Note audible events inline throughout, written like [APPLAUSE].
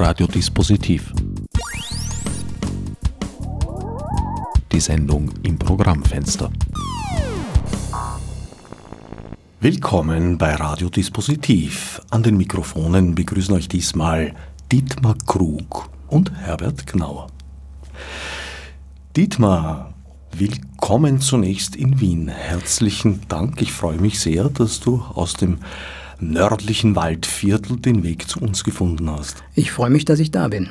Radiodispositiv. Die Sendung im Programmfenster. Willkommen bei Radiodispositiv. An den Mikrofonen begrüßen euch diesmal Dietmar Krug und Herbert Gnauer. Dietmar, willkommen zunächst in Wien. Herzlichen Dank. Ich freue mich sehr, dass du aus dem nördlichen Waldviertel den Weg zu uns gefunden hast. Ich freue mich, dass ich da bin.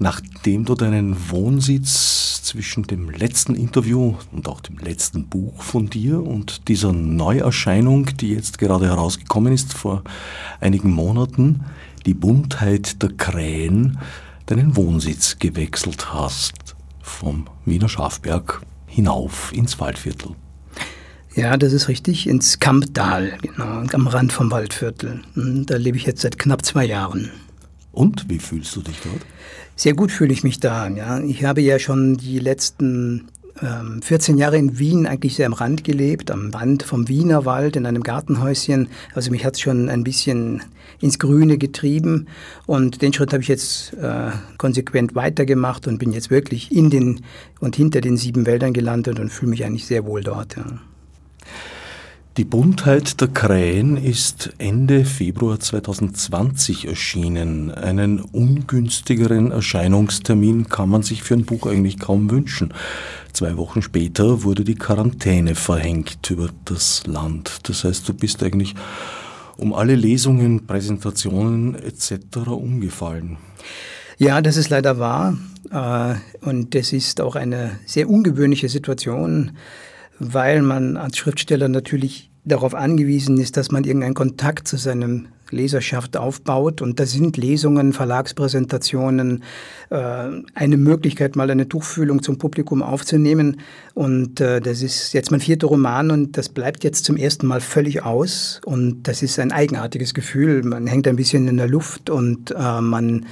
Nachdem du deinen Wohnsitz zwischen dem letzten Interview und auch dem letzten Buch von dir und dieser Neuerscheinung, die jetzt gerade herausgekommen ist vor einigen Monaten, die Buntheit der Krähen, deinen Wohnsitz gewechselt hast, vom Wiener Schafberg hinauf ins Waldviertel. Ja, das ist richtig, ins Kamptal, genau, am Rand vom Waldviertel. Hm, da lebe ich jetzt seit knapp zwei Jahren. Und wie fühlst du dich dort? Sehr gut fühle ich mich da. Ja. Ich habe ja schon die letzten ähm, 14 Jahre in Wien eigentlich sehr am Rand gelebt, am Rand vom Wiener Wald in einem Gartenhäuschen. Also mich hat es schon ein bisschen ins Grüne getrieben und den Schritt habe ich jetzt äh, konsequent weitergemacht und bin jetzt wirklich in den und hinter den sieben Wäldern gelandet und fühle mich eigentlich sehr wohl dort. Ja. Die Buntheit der Krähen ist Ende Februar 2020 erschienen. Einen ungünstigeren Erscheinungstermin kann man sich für ein Buch eigentlich kaum wünschen. Zwei Wochen später wurde die Quarantäne verhängt über das Land. Das heißt, du bist eigentlich um alle Lesungen, Präsentationen etc. umgefallen. Ja, das ist leider wahr. Äh, und das ist auch eine sehr ungewöhnliche Situation weil man als Schriftsteller natürlich darauf angewiesen ist, dass man irgendeinen Kontakt zu seinem Leserschaft aufbaut. Und da sind Lesungen, Verlagspräsentationen, äh, eine Möglichkeit, mal eine Tuchfühlung zum Publikum aufzunehmen. Und äh, das ist jetzt mein vierter Roman und das bleibt jetzt zum ersten Mal völlig aus. Und das ist ein eigenartiges Gefühl. Man hängt ein bisschen in der Luft und äh, man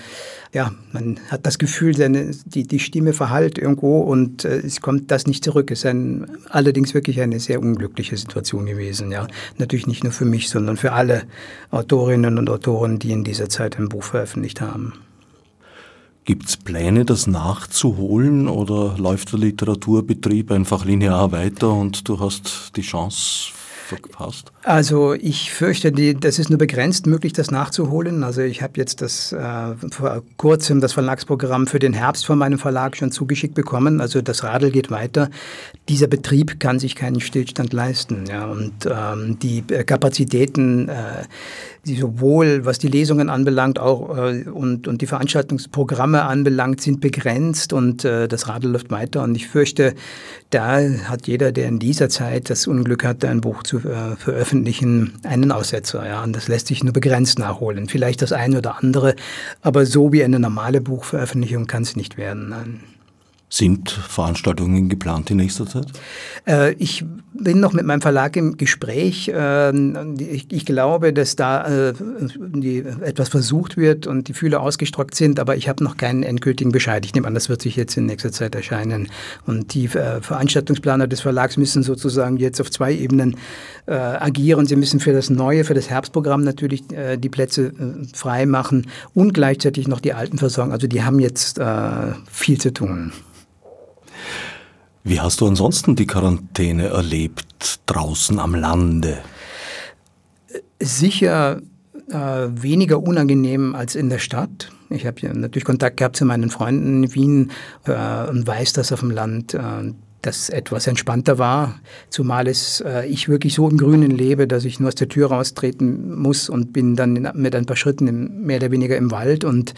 ja, man hat das Gefühl, seine, die, die Stimme verhallt irgendwo und äh, es kommt das nicht zurück. Es ist ein, allerdings wirklich eine sehr unglückliche Situation gewesen. Ja. Natürlich nicht nur für mich, sondern für alle Autorinnen und Autoren, die in dieser Zeit ein Buch veröffentlicht haben. Gibt es Pläne, das nachzuholen oder läuft der Literaturbetrieb einfach linear weiter und du hast die Chance verpasst? Also ich fürchte, die, das ist nur begrenzt möglich, das nachzuholen. Also ich habe jetzt das äh, vor kurzem das Verlagsprogramm für den Herbst von meinem Verlag schon zugeschickt bekommen. Also das Radl geht weiter. Dieser Betrieb kann sich keinen Stillstand leisten. Ja, und ähm, die Kapazitäten äh, die sowohl was die Lesungen anbelangt auch äh, und, und die Veranstaltungsprogramme anbelangt, sind begrenzt und äh, das Radl läuft weiter. Und ich fürchte, da hat jeder, der in dieser Zeit das Unglück hatte, ein Buch zu äh, veröffentlichen, einen Aussetzer. Ja, und das lässt sich nur begrenzt nachholen. Vielleicht das eine oder andere, aber so wie eine normale Buchveröffentlichung kann es nicht werden. Nein. Sind Veranstaltungen geplant in nächster Zeit? Äh, ich bin noch mit meinem Verlag im Gespräch. Ähm, ich, glaube, dass da äh, etwas versucht wird und die Fühler ausgestreckt sind, aber ich habe noch keinen endgültigen Bescheid. Ich nehme an, das wird sich jetzt in nächster Zeit erscheinen. Und die äh, Veranstaltungsplaner des Verlags müssen sozusagen jetzt auf zwei Ebenen agieren. Sie müssen für das neue, für das Herbstprogramm natürlich die Plätze frei machen und gleichzeitig noch die alten versorgen. Also die haben jetzt viel zu tun. Wie hast du ansonsten die Quarantäne erlebt draußen am Lande? Sicher äh, weniger unangenehm als in der Stadt. Ich habe ja natürlich Kontakt gehabt zu meinen Freunden in Wien äh, und weiß, dass auf dem Land äh, das etwas entspannter war, zumal es äh, ich wirklich so im Grünen lebe, dass ich nur aus der Tür raustreten muss und bin dann in, mit ein paar Schritten im, mehr oder weniger im Wald und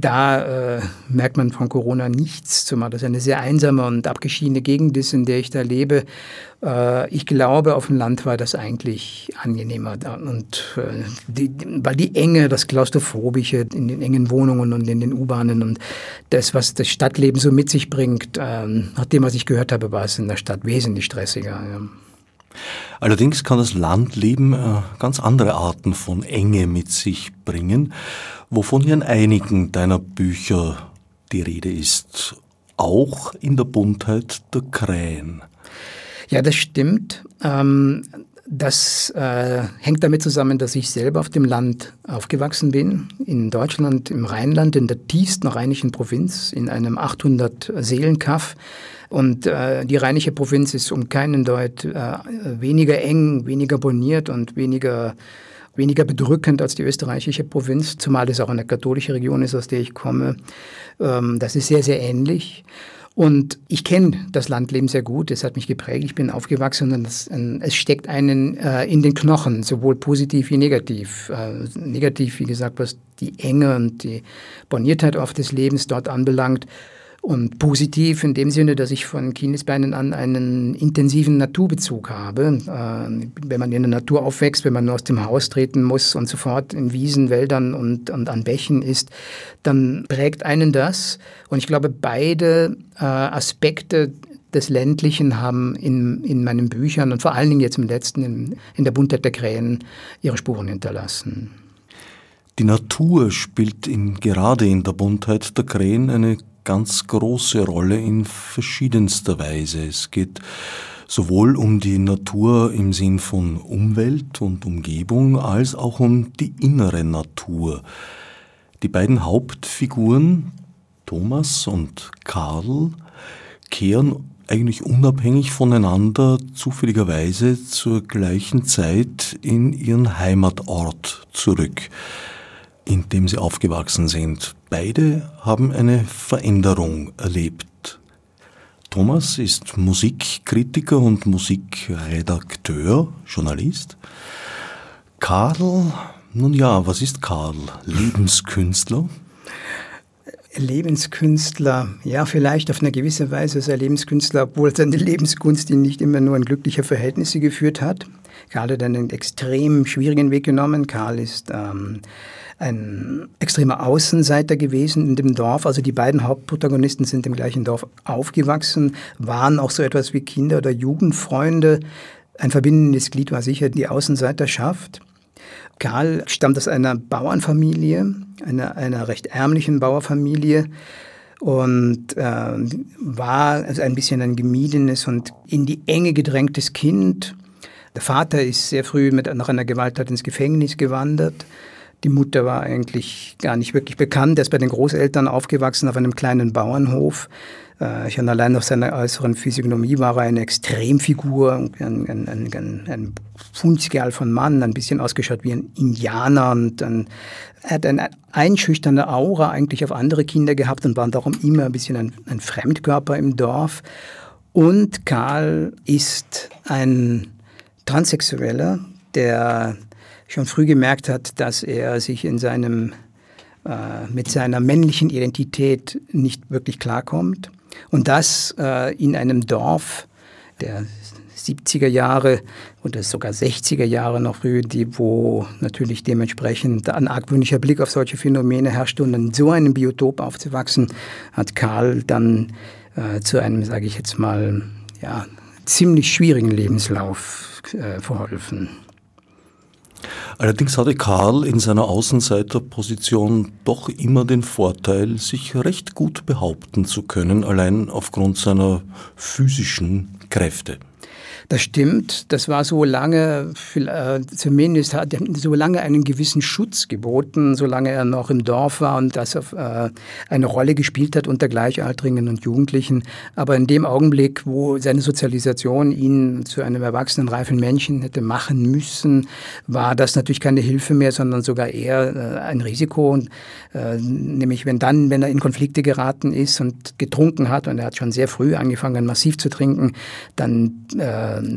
da äh, merkt man von Corona nichts, zumal das eine sehr einsame und abgeschiedene Gegend ist, in der ich da lebe. Äh, ich glaube, auf dem Land war das eigentlich angenehmer. Und äh, die, weil die Enge, das Klaustrophobische in den engen Wohnungen und in den U-Bahnen und das, was das Stadtleben so mit sich bringt, äh, nach dem, was ich gehört habe, war es in der Stadt wesentlich stressiger. Ja. Allerdings kann das Landleben äh, ganz andere Arten von Enge mit sich bringen wovon hier in einigen deiner Bücher die Rede ist, auch in der Buntheit der Krähen. Ja, das stimmt. Ähm, Das äh, hängt damit zusammen, dass ich selber auf dem Land aufgewachsen bin, in Deutschland, im Rheinland, in der tiefsten rheinischen Provinz, in einem 800 Seelenkaff. Und äh, die rheinische Provinz ist um keinen Deut äh, weniger eng, weniger boniert und weniger weniger bedrückend als die österreichische Provinz, zumal es auch eine katholische Region ist, aus der ich komme. Ähm, das ist sehr, sehr ähnlich. Und ich kenne das Landleben sehr gut, es hat mich geprägt, ich bin aufgewachsen und es, es steckt einen äh, in den Knochen, sowohl positiv wie negativ. Äh, negativ, wie gesagt, was die Enge und die Borniertheit oft des Lebens dort anbelangt. Und positiv in dem Sinne, dass ich von Kindesbeinen an einen intensiven Naturbezug habe. Äh, wenn man in der Natur aufwächst, wenn man aus dem Haus treten muss und sofort in Wiesen, Wäldern und, und an Bächen ist, dann prägt einen das. Und ich glaube, beide äh, Aspekte des Ländlichen haben in, in meinen Büchern und vor allen Dingen jetzt im letzten, in, in der Buntheit der Krähen, ihre Spuren hinterlassen. Die Natur spielt in, gerade in der Buntheit der Krähen eine ganz große Rolle in verschiedenster Weise. Es geht sowohl um die Natur im Sinn von Umwelt und Umgebung als auch um die innere Natur. Die beiden Hauptfiguren, Thomas und Karl, kehren eigentlich unabhängig voneinander zufälligerweise zur gleichen Zeit in ihren Heimatort zurück in dem sie aufgewachsen sind. Beide haben eine Veränderung erlebt. Thomas ist Musikkritiker und Musikredakteur, Journalist. Karl, nun ja, was ist Karl? Lebenskünstler? Lebenskünstler, ja, vielleicht auf eine gewisse Weise ist er Lebenskünstler, obwohl seine [LAUGHS] Lebenskunst ihn nicht immer nur in glückliche Verhältnisse geführt hat. Karl hat einen extrem schwierigen Weg genommen. Karl ist ähm, ein extremer Außenseiter gewesen in dem Dorf. Also die beiden Hauptprotagonisten sind im gleichen Dorf aufgewachsen, waren auch so etwas wie Kinder- oder Jugendfreunde. Ein verbindendes Glied war sicher die Außenseiterschaft. Karl stammt aus einer Bauernfamilie, einer, einer recht ärmlichen Bauerfamilie und äh, war also ein bisschen ein gemiedenes und in die Enge gedrängtes Kind. Der Vater ist sehr früh mit, nach einer Gewalttat ins Gefängnis gewandert. Die Mutter war eigentlich gar nicht wirklich bekannt. Er ist bei den Großeltern aufgewachsen auf einem kleinen Bauernhof. Äh, schon allein auf seiner äußeren Physiognomie war er eine Extremfigur, ein, ein, ein, ein Funzgerl von Mann, ein bisschen ausgeschaut wie ein Indianer und ein, er hat eine einschüchternde Aura eigentlich auf andere Kinder gehabt und war darum immer ein bisschen ein, ein Fremdkörper im Dorf. Und Karl ist ein Transsexueller, der schon früh gemerkt hat, dass er sich in seinem, äh, mit seiner männlichen Identität nicht wirklich klarkommt. Und das äh, in einem Dorf der 70er Jahre oder sogar 60er Jahre noch früh, die, wo natürlich dementsprechend ein argwöhnlicher Blick auf solche Phänomene herrschte und in so einem Biotop aufzuwachsen, hat Karl dann äh, zu einem, sage ich jetzt mal, ja, ziemlich schwierigen Lebenslauf äh, verholfen. Allerdings hatte Karl in seiner Außenseiterposition doch immer den Vorteil, sich recht gut behaupten zu können, allein aufgrund seiner physischen Kräfte. Das stimmt. Das war so lange, äh, zumindest hat er so lange einen gewissen Schutz geboten, solange er noch im Dorf war und das äh, eine Rolle gespielt hat unter Gleichaltrigen und Jugendlichen. Aber in dem Augenblick, wo seine Sozialisation ihn zu einem erwachsenen, reifen Menschen hätte machen müssen, war das natürlich keine Hilfe mehr, sondern sogar eher äh, ein Risiko. Nämlich wenn dann, wenn er in Konflikte geraten ist und getrunken hat, und er hat schon sehr früh angefangen, massiv zu trinken, dann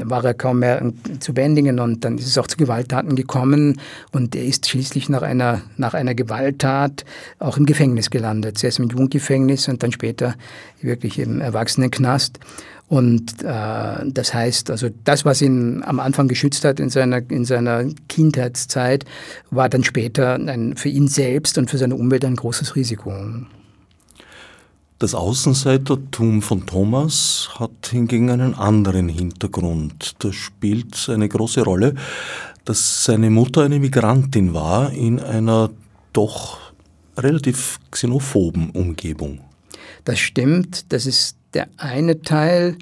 war er kaum mehr zu bändigen und dann ist es auch zu Gewalttaten gekommen und er ist schließlich nach einer, nach einer Gewalttat auch im Gefängnis gelandet. Zuerst im Jugendgefängnis und dann später wirklich im Erwachsenenknast. Und äh, das heißt, also das, was ihn am Anfang geschützt hat in seiner, in seiner Kindheitszeit, war dann später ein, für ihn selbst und für seine Umwelt ein großes Risiko. Das Außenseitertum von Thomas hat hingegen einen anderen Hintergrund. Das spielt eine große Rolle, dass seine Mutter eine Migrantin war in einer doch relativ xenophoben Umgebung. Das stimmt, das ist der eine Teil.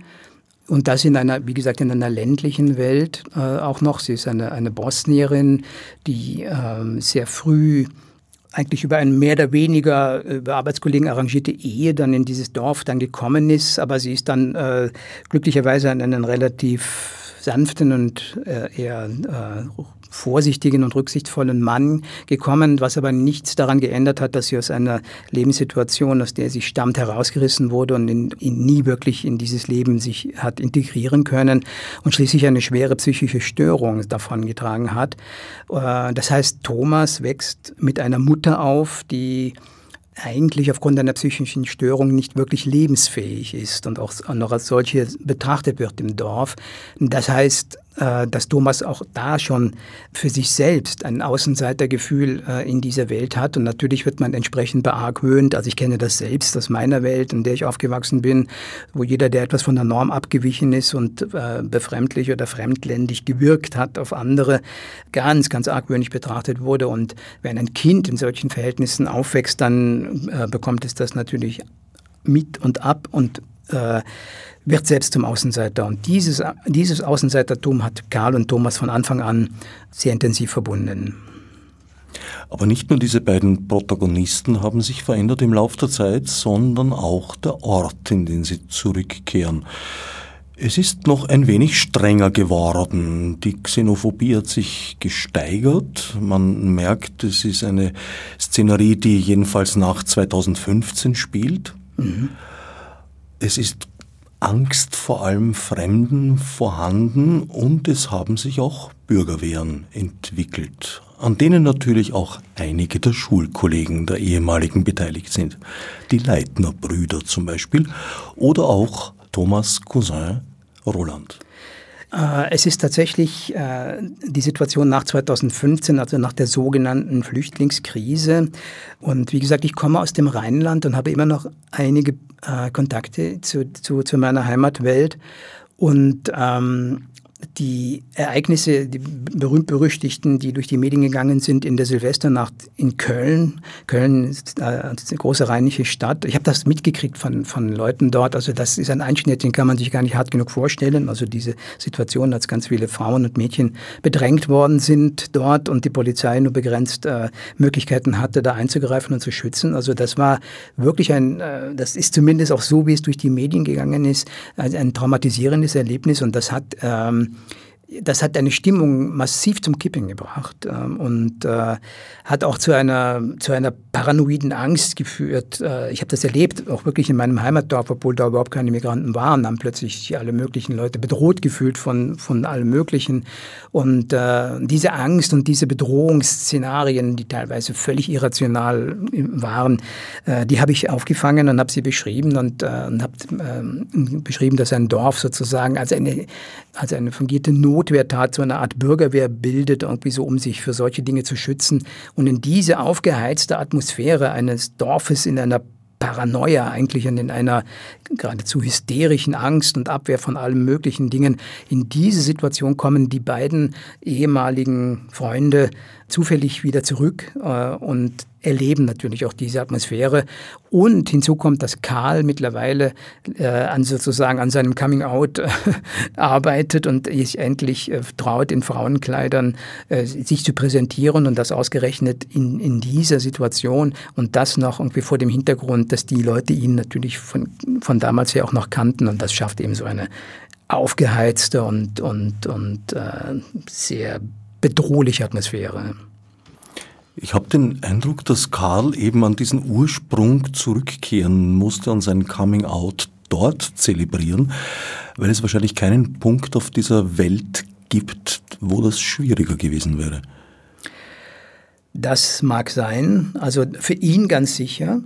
und das in einer, wie gesagt, in einer ländlichen Welt äh, auch noch. Sie ist eine, eine Bosnierin, die äh, sehr früh eigentlich über eine mehr oder weniger äh, über Arbeitskollegen arrangierte Ehe dann in dieses Dorf dann gekommen ist, aber sie ist dann äh, glücklicherweise an einen relativ sanften und äh, eher äh, vorsichtigen und rücksichtsvollen Mann gekommen, was aber nichts daran geändert hat, dass sie aus einer Lebenssituation, aus der sie stammt, herausgerissen wurde und in, in nie wirklich in dieses Leben sich hat integrieren können und schließlich eine schwere psychische Störung davon getragen hat. Äh, das heißt, Thomas wächst mit einer Mutter auf, die eigentlich aufgrund einer psychischen Störung nicht wirklich lebensfähig ist und auch noch als solche betrachtet wird im Dorf. Das heißt, dass Thomas auch da schon für sich selbst ein Außenseitergefühl äh, in dieser Welt hat. Und natürlich wird man entsprechend beargwöhnt. Also ich kenne das selbst aus meiner Welt, in der ich aufgewachsen bin, wo jeder, der etwas von der Norm abgewichen ist und äh, befremdlich oder fremdländig gewirkt hat auf andere, ganz, ganz argwöhnig betrachtet wurde. Und wenn ein Kind in solchen Verhältnissen aufwächst, dann bekommt es das natürlich mit und ab und äh, wird selbst zum Außenseiter. Und dieses, dieses Außenseitertum hat Karl und Thomas von Anfang an sehr intensiv verbunden. Aber nicht nur diese beiden Protagonisten haben sich verändert im Laufe der Zeit, sondern auch der Ort, in den sie zurückkehren. Es ist noch ein wenig strenger geworden. Die Xenophobie hat sich gesteigert. Man merkt, es ist eine Szenerie, die jedenfalls nach 2015 spielt. Mhm. Es ist Angst vor allem Fremden vorhanden und es haben sich auch Bürgerwehren entwickelt, an denen natürlich auch einige der Schulkollegen der ehemaligen beteiligt sind. Die Leitner-Brüder zum Beispiel oder auch Thomas Cousin Roland. Äh, es ist tatsächlich äh, die Situation nach 2015, also nach der sogenannten Flüchtlingskrise. Und wie gesagt, ich komme aus dem Rheinland und habe immer noch einige äh, Kontakte zu, zu, zu meiner Heimatwelt. Und ähm, die Ereignisse, die berühmt-berüchtigten, die durch die Medien gegangen sind in der Silvesternacht in Köln. Köln ist eine große rheinische Stadt. Ich habe das mitgekriegt von, von Leuten dort. Also das ist ein Einschnitt, den kann man sich gar nicht hart genug vorstellen. Also diese Situation, als ganz viele Frauen und Mädchen bedrängt worden sind dort und die Polizei nur begrenzt äh, Möglichkeiten hatte, da einzugreifen und zu schützen. Also das war wirklich ein, äh, das ist zumindest auch so, wie es durch die Medien gegangen ist, ein, ein traumatisierendes Erlebnis und das hat ähm, das hat eine Stimmung massiv zum Kippen gebracht ähm, und äh, hat auch zu einer, zu einer paranoiden Angst geführt. Äh, ich habe das erlebt, auch wirklich in meinem Heimatdorf, obwohl da überhaupt keine Migranten waren, haben plötzlich alle möglichen Leute bedroht gefühlt von, von allem Möglichen. Und äh, diese Angst und diese Bedrohungsszenarien, die teilweise völlig irrational waren, äh, die habe ich aufgefangen und habe sie beschrieben und, äh, und habe äh, beschrieben, dass ein Dorf sozusagen als eine, als eine fungierte Not Notwehrtat so eine Art Bürgerwehr bildet, irgendwie so, um sich für solche Dinge zu schützen. Und in diese aufgeheizte Atmosphäre eines Dorfes in einer Paranoia, eigentlich in einer geradezu hysterischen Angst und Abwehr von allen möglichen Dingen. In diese Situation kommen die beiden ehemaligen Freunde zufällig wieder zurück äh, und erleben natürlich auch diese Atmosphäre. Und hinzu kommt, dass Karl mittlerweile äh, an sozusagen an seinem Coming Out äh, [LAUGHS] arbeitet und sich endlich äh, traut, in Frauenkleidern äh, sich zu präsentieren und das ausgerechnet in, in dieser Situation und das noch irgendwie vor dem Hintergrund, dass die Leute ihn natürlich von, von damals ja auch noch kannten und das schafft eben so eine aufgeheizte und, und, und äh, sehr bedrohliche Atmosphäre. Ich habe den Eindruck, dass Karl eben an diesen Ursprung zurückkehren musste und sein Coming Out dort zelebrieren, weil es wahrscheinlich keinen Punkt auf dieser Welt gibt, wo das schwieriger gewesen wäre. Das mag sein, also für ihn ganz sicher,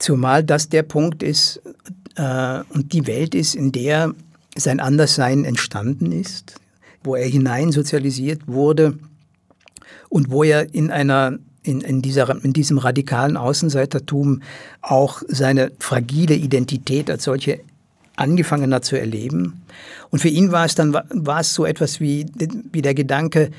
zumal das der Punkt ist äh, und die Welt ist, in der sein Anderssein entstanden ist wo er hineinsozialisiert wurde und wo er in einer in, in, dieser, in diesem radikalen Außenseitertum auch seine fragile Identität als solche angefangen hat zu erleben. Und für ihn war es dann war es so etwas wie, wie der Gedanke,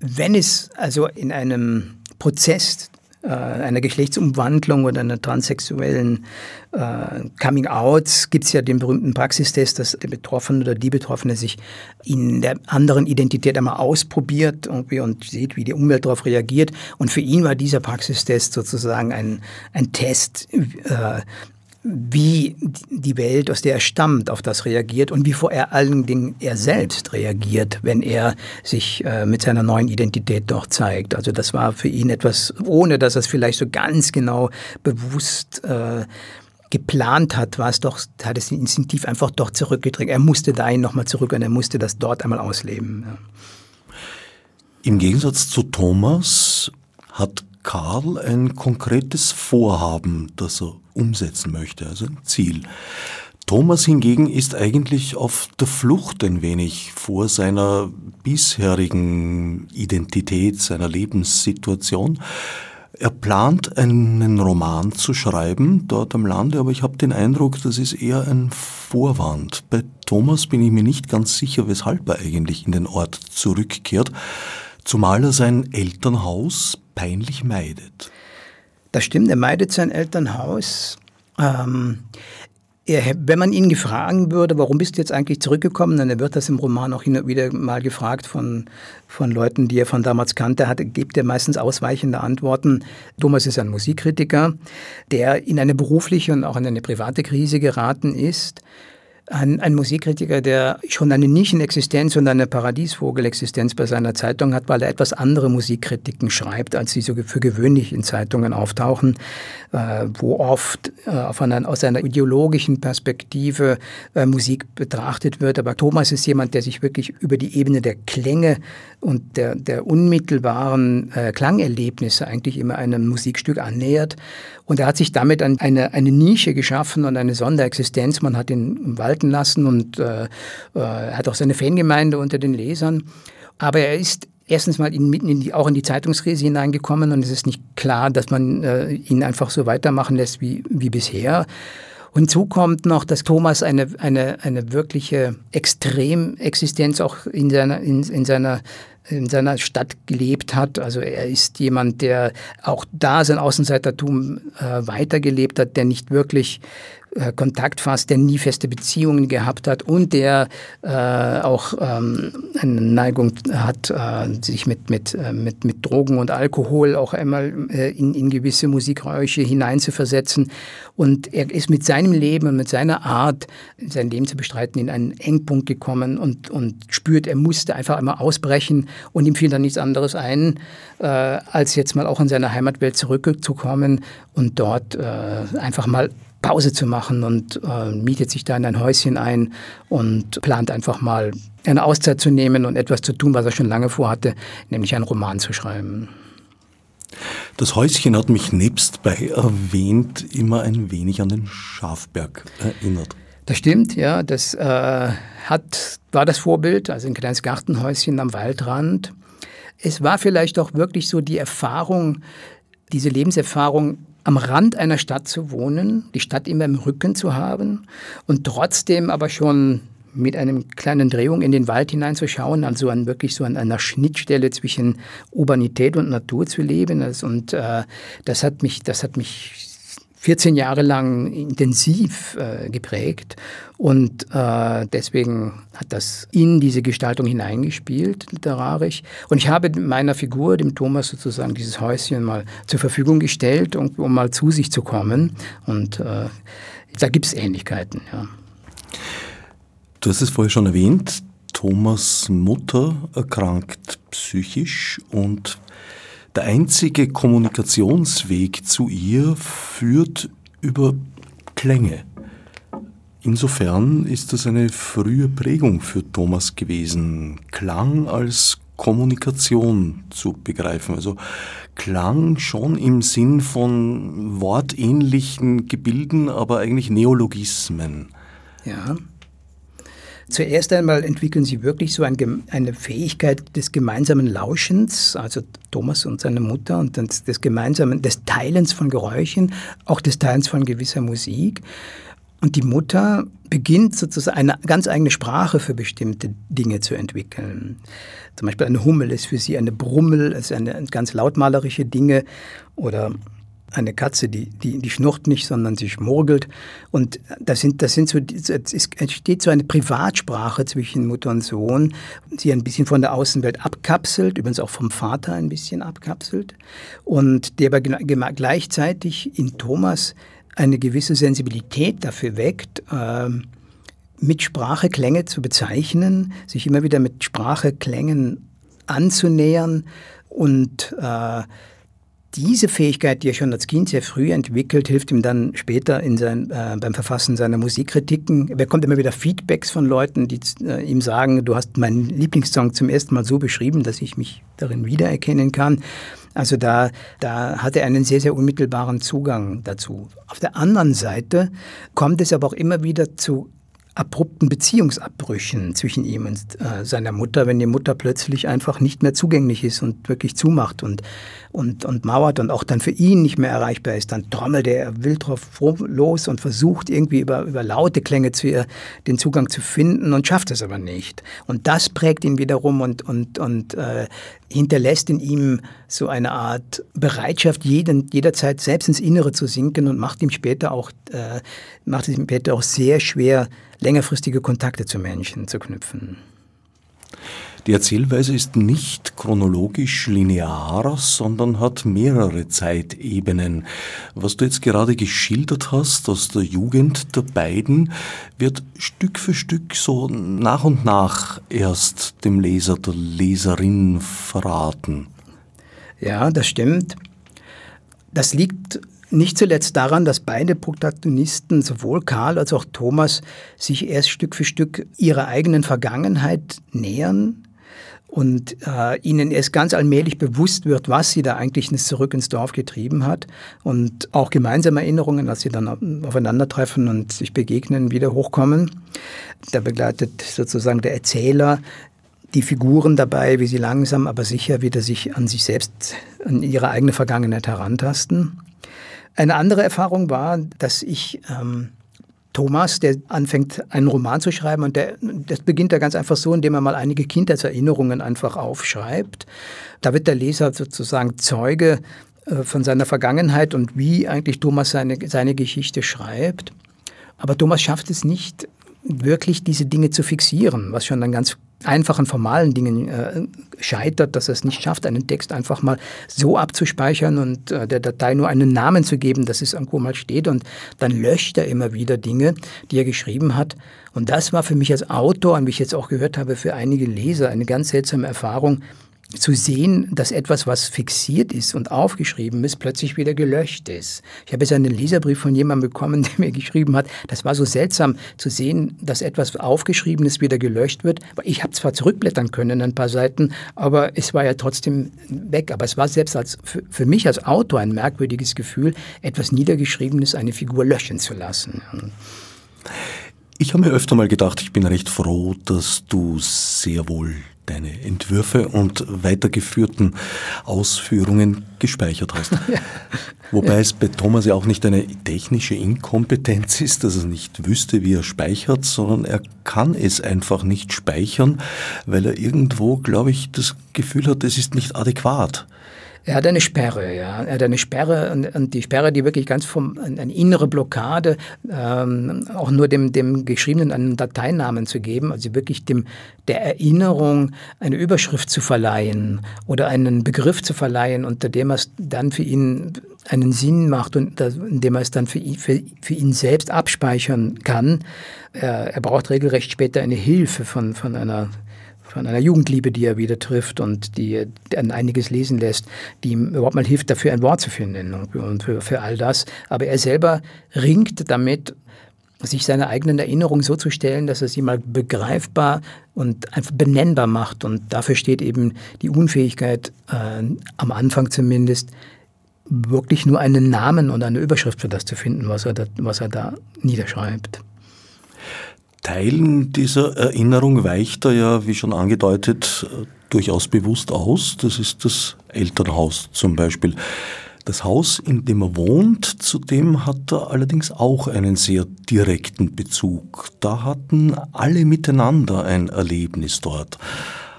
wenn es also in einem Prozess äh, einer Geschlechtsumwandlung oder einer transsexuellen äh, Coming-out gibt es ja den berühmten Praxistest, dass der Betroffene oder die Betroffene sich in der anderen Identität einmal ausprobiert irgendwie und sieht, wie die Umwelt darauf reagiert. Und für ihn war dieser Praxistest sozusagen ein, ein Test, äh, wie die Welt, aus der er stammt, auf das reagiert und wie vor allen Dingen er selbst reagiert, wenn er sich äh, mit seiner neuen Identität doch zeigt. Also das war für ihn etwas, ohne dass er es vielleicht so ganz genau bewusst äh, geplant hat, war es doch, hat es instinktiv einfach doch zurückgedrängt. Er musste dahin nochmal zurück und er musste das dort einmal ausleben. Im Gegensatz zu Thomas hat Karl ein konkretes Vorhaben, das er umsetzen möchte, also ein Ziel. Thomas hingegen ist eigentlich auf der Flucht ein wenig vor seiner bisherigen Identität, seiner Lebenssituation. Er plant einen Roman zu schreiben dort am Lande, aber ich habe den Eindruck, das ist eher ein Vorwand. Bei Thomas bin ich mir nicht ganz sicher, weshalb er eigentlich in den Ort zurückkehrt, zumal er sein Elternhaus peinlich meidet. Das stimmt, er meidet sein Elternhaus. Ähm, er, wenn man ihn gefragt würde, warum bist du jetzt eigentlich zurückgekommen, dann wird das im Roman auch hin und wieder mal gefragt von, von Leuten, die er von damals kannte, hat, gibt er meistens ausweichende Antworten. Thomas ist ein Musikkritiker, der in eine berufliche und auch in eine private Krise geraten ist ein, ein Musikkritiker, der schon eine Nischenexistenz und eine Paradiesvogelexistenz bei seiner Zeitung hat, weil er etwas andere Musikkritiken schreibt, als sie so für gewöhnlich in Zeitungen auftauchen, äh, wo oft äh, einer, aus einer ideologischen Perspektive äh, Musik betrachtet wird. Aber Thomas ist jemand, der sich wirklich über die Ebene der Klänge und der, der unmittelbaren äh, Klangerlebnisse eigentlich immer einem Musikstück annähert. Und er hat sich damit eine, eine Nische geschaffen und eine Sonderexistenz. Man hat ihn walten lassen und äh, äh, hat auch seine Fangemeinde unter den Lesern. Aber er ist erstens mal in, mitten in die, auch in die Zeitungskrise hineingekommen und es ist nicht klar, dass man äh, ihn einfach so weitermachen lässt wie, wie bisher. Und hinzu kommt noch, dass Thomas eine, eine, eine wirkliche Extremexistenz auch in seiner, in, in seiner in seiner Stadt gelebt hat. Also er ist jemand, der auch da sein Außenseitertum äh, weitergelebt hat, der nicht wirklich äh, Kontakt fast, der nie feste Beziehungen gehabt hat und der äh, auch ähm, eine Neigung hat, äh, sich mit, mit, äh, mit, mit Drogen und Alkohol auch einmal äh, in, in gewisse Musikräusche hineinzuversetzen. Und er ist mit seinem Leben und mit seiner Art, sein Leben zu bestreiten, in einen Engpunkt gekommen und, und spürt, er musste einfach einmal ausbrechen und ihm fiel dann nichts anderes ein, als jetzt mal auch in seine Heimatwelt zurückzukommen und dort einfach mal Pause zu machen und äh, mietet sich da in ein Häuschen ein und plant einfach mal eine Auszeit zu nehmen und etwas zu tun, was er schon lange vorhatte, nämlich einen Roman zu schreiben. Das Häuschen hat mich nebst bei erwähnt immer ein wenig an den Schafberg erinnert. Das stimmt, ja. Das äh, hat, war das Vorbild, also ein kleines Gartenhäuschen am Waldrand. Es war vielleicht auch wirklich so die Erfahrung, diese Lebenserfahrung am Rand einer Stadt zu wohnen, die Stadt immer im Rücken zu haben und trotzdem aber schon mit einem kleinen Drehung in den Wald hineinzuschauen, also an wirklich so an einer Schnittstelle zwischen Urbanität und Natur zu leben. Und äh, das hat mich, das hat mich 14 Jahre lang intensiv äh, geprägt und äh, deswegen hat das in diese Gestaltung hineingespielt, literarisch. Und ich habe meiner Figur, dem Thomas sozusagen, dieses Häuschen mal zur Verfügung gestellt, um, um mal zu sich zu kommen. Und äh, da gibt es Ähnlichkeiten, ja. Du hast es vorher schon erwähnt, Thomas Mutter erkrankt psychisch und der einzige Kommunikationsweg zu ihr führt über Klänge. Insofern ist das eine frühe Prägung für Thomas gewesen, Klang als Kommunikation zu begreifen. Also Klang schon im Sinn von wortähnlichen Gebilden, aber eigentlich Neologismen. Ja. Zuerst einmal entwickeln sie wirklich so ein, eine Fähigkeit des gemeinsamen Lauschens, also Thomas und seine Mutter, und des gemeinsamen, des Teilens von Geräuschen, auch des Teilens von gewisser Musik. Und die Mutter beginnt sozusagen eine ganz eigene Sprache für bestimmte Dinge zu entwickeln. Zum Beispiel eine Hummel ist für sie eine Brummel, ist eine ganz lautmalerische Dinge oder eine Katze, die, die, die schnurrt nicht, sondern sie schmurgelt. Und das sind, das sind so, es entsteht so eine Privatsprache zwischen Mutter und Sohn, sie ein bisschen von der Außenwelt abkapselt, übrigens auch vom Vater ein bisschen abkapselt. Und der aber gleichzeitig in Thomas eine gewisse Sensibilität dafür weckt, äh, mit Sprache Klänge zu bezeichnen, sich immer wieder mit Sprache Klängen anzunähern und äh, diese Fähigkeit, die er schon als Kind sehr früh entwickelt, hilft ihm dann später in sein, äh, beim Verfassen seiner Musikkritiken. Er bekommt immer wieder Feedbacks von Leuten, die äh, ihm sagen, du hast meinen Lieblingssong zum ersten Mal so beschrieben, dass ich mich darin wiedererkennen kann. Also da, da hat er einen sehr, sehr unmittelbaren Zugang dazu. Auf der anderen Seite kommt es aber auch immer wieder zu abrupten Beziehungsabbrüchen zwischen ihm und äh, seiner Mutter, wenn die Mutter plötzlich einfach nicht mehr zugänglich ist und wirklich zumacht und, und, und mauert und auch dann für ihn nicht mehr erreichbar ist, dann trommelt er wild drauf los und versucht irgendwie über, über laute Klänge zu ihr den Zugang zu finden und schafft es aber nicht. Und das prägt ihn wiederum und, und, und äh, hinterlässt in ihm so eine Art Bereitschaft, jeden, jederzeit selbst ins Innere zu sinken und macht ihm später auch, äh, macht es ihm später auch sehr schwer, längerfristige Kontakte zu Menschen zu knüpfen. Die Erzählweise ist nicht chronologisch linear, sondern hat mehrere Zeitebenen. Was du jetzt gerade geschildert hast aus der Jugend der beiden, wird Stück für Stück so nach und nach erst dem Leser, der Leserin verraten. Ja, das stimmt. Das liegt nicht zuletzt daran, dass beide Protagonisten, sowohl Karl als auch Thomas, sich erst Stück für Stück ihrer eigenen Vergangenheit nähern und äh, ihnen erst ganz allmählich bewusst wird, was sie da eigentlich zurück ins Dorf getrieben hat und auch gemeinsame Erinnerungen, als sie dann aufeinandertreffen und sich begegnen, wieder hochkommen. Da begleitet sozusagen der Erzähler die Figuren dabei, wie sie langsam aber sicher wieder sich an sich selbst, an ihre eigene Vergangenheit herantasten. Eine andere Erfahrung war, dass ich ähm, Thomas, der anfängt, einen Roman zu schreiben und der, das beginnt da ganz einfach so, indem er mal einige Kindheitserinnerungen einfach aufschreibt. Da wird der Leser sozusagen Zeuge äh, von seiner Vergangenheit und wie eigentlich Thomas seine, seine Geschichte schreibt. Aber Thomas schafft es nicht, wirklich diese Dinge zu fixieren, was schon dann ganz einfachen formalen Dingen äh, scheitert, dass er es nicht schafft, einen Text einfach mal so abzuspeichern und äh, der Datei nur einen Namen zu geben, dass es irgendwo mal steht und dann löscht er immer wieder Dinge, die er geschrieben hat. Und das war für mich als Autor, und wie ich jetzt auch gehört habe, für einige Leser eine ganz seltsame Erfahrung, zu sehen, dass etwas, was fixiert ist und aufgeschrieben ist, plötzlich wieder gelöscht ist. Ich habe jetzt einen Leserbrief von jemandem bekommen, [LAUGHS] der mir geschrieben hat, das war so seltsam zu sehen, dass etwas aufgeschriebenes wieder gelöscht wird. Ich habe zwar zurückblättern können ein paar Seiten, aber es war ja trotzdem weg. Aber es war selbst als, für, für mich als Autor ein merkwürdiges Gefühl, etwas Niedergeschriebenes, eine Figur löschen zu lassen. Ich habe mir öfter mal gedacht, ich bin recht froh, dass du sehr wohl deine Entwürfe und weitergeführten Ausführungen gespeichert hast. [LAUGHS] Ja. Wobei es bei Thomas ja auch nicht eine technische Inkompetenz ist, dass er nicht wüsste, wie er speichert, sondern er kann es einfach nicht speichern, weil er irgendwo, glaube ich, das Gefühl hat, es ist nicht adäquat. Er hat eine Sperre, ja. Er hat eine Sperre und, und die Sperre, die wirklich ganz vom, eine innere Blockade, ähm, auch nur dem, dem Geschriebenen einen Dateinamen zu geben, also wirklich dem, der Erinnerung eine Überschrift zu verleihen oder einen Begriff zu verleihen, unter dem es dann für ihn einen Sinn macht und indem er es dann für ihn, für, für ihn selbst abspeichern kann. Er, er braucht regelrecht später eine Hilfe von, von einer von einer Jugendliebe, die er wieder trifft und die an einiges lesen lässt, die ihm überhaupt mal hilft, dafür ein Wort zu finden und für, für all das. Aber er selber ringt damit, sich seine eigenen Erinnerungen so zu stellen, dass er sie mal begreifbar und einfach benennbar macht. Und dafür steht eben die Unfähigkeit, äh, am Anfang zumindest, wirklich nur einen Namen und eine Überschrift für das zu finden, was er da, was er da niederschreibt. Teilen dieser Erinnerung weicht er ja, wie schon angedeutet, durchaus bewusst aus. Das ist das Elternhaus zum Beispiel. Das Haus, in dem er wohnt, zu dem hat er allerdings auch einen sehr direkten Bezug. Da hatten alle miteinander ein Erlebnis dort.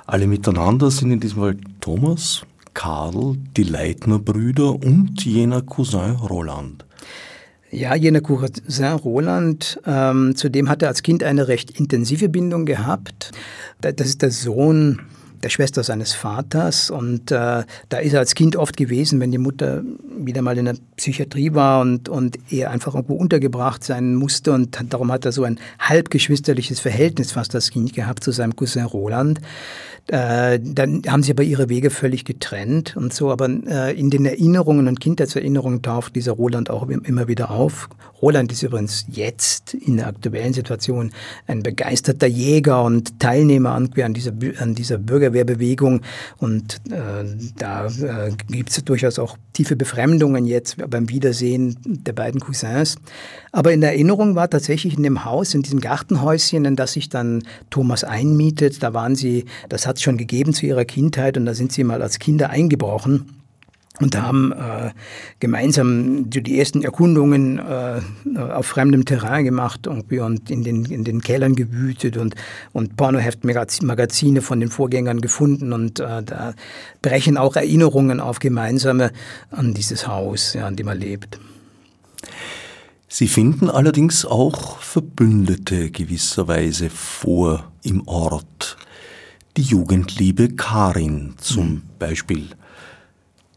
Alle miteinander sind in diesem Fall Thomas, Karl, die Leitner-Brüder und jener Cousin Roland. Ja, jener Cousin Roland, ähm, zu dem hat er als Kind eine recht intensive Bindung gehabt. Das ist der Sohn der Schwester seines Vaters. Und äh, da ist er als Kind oft gewesen, wenn die Mutter wieder mal in der Psychiatrie war und, und er einfach irgendwo untergebracht sein musste. Und darum hat er so ein halbgeschwisterliches Verhältnis fast als Kind gehabt zu seinem Cousin Roland. Äh, dann haben sie aber ihre Wege völlig getrennt und so. Aber äh, in den Erinnerungen und Kindheitserinnerungen taucht dieser Roland auch immer wieder auf. Roland ist übrigens jetzt in der aktuellen Situation ein begeisterter Jäger und Teilnehmer an, an dieser, an dieser Bürgerwehrbewegung. Und äh, da äh, gibt es durchaus auch tiefe Befremdungen jetzt beim Wiedersehen der beiden Cousins. Aber in der Erinnerung war tatsächlich in dem Haus, in diesem Gartenhäuschen, in das sich dann Thomas einmietet, da waren sie, das hat es schon gegeben zu ihrer Kindheit und da sind sie mal als Kinder eingebrochen und haben äh, gemeinsam die ersten Erkundungen äh, auf fremdem Terrain gemacht irgendwie und in den, in den Kellern gewütet und, und Pornoheftmagazine von den Vorgängern gefunden und äh, da brechen auch Erinnerungen auf gemeinsame an dieses Haus, ja, an dem er lebt. Sie finden allerdings auch Verbündete gewisserweise vor im Ort. Die Jugendliebe Karin zum mhm. Beispiel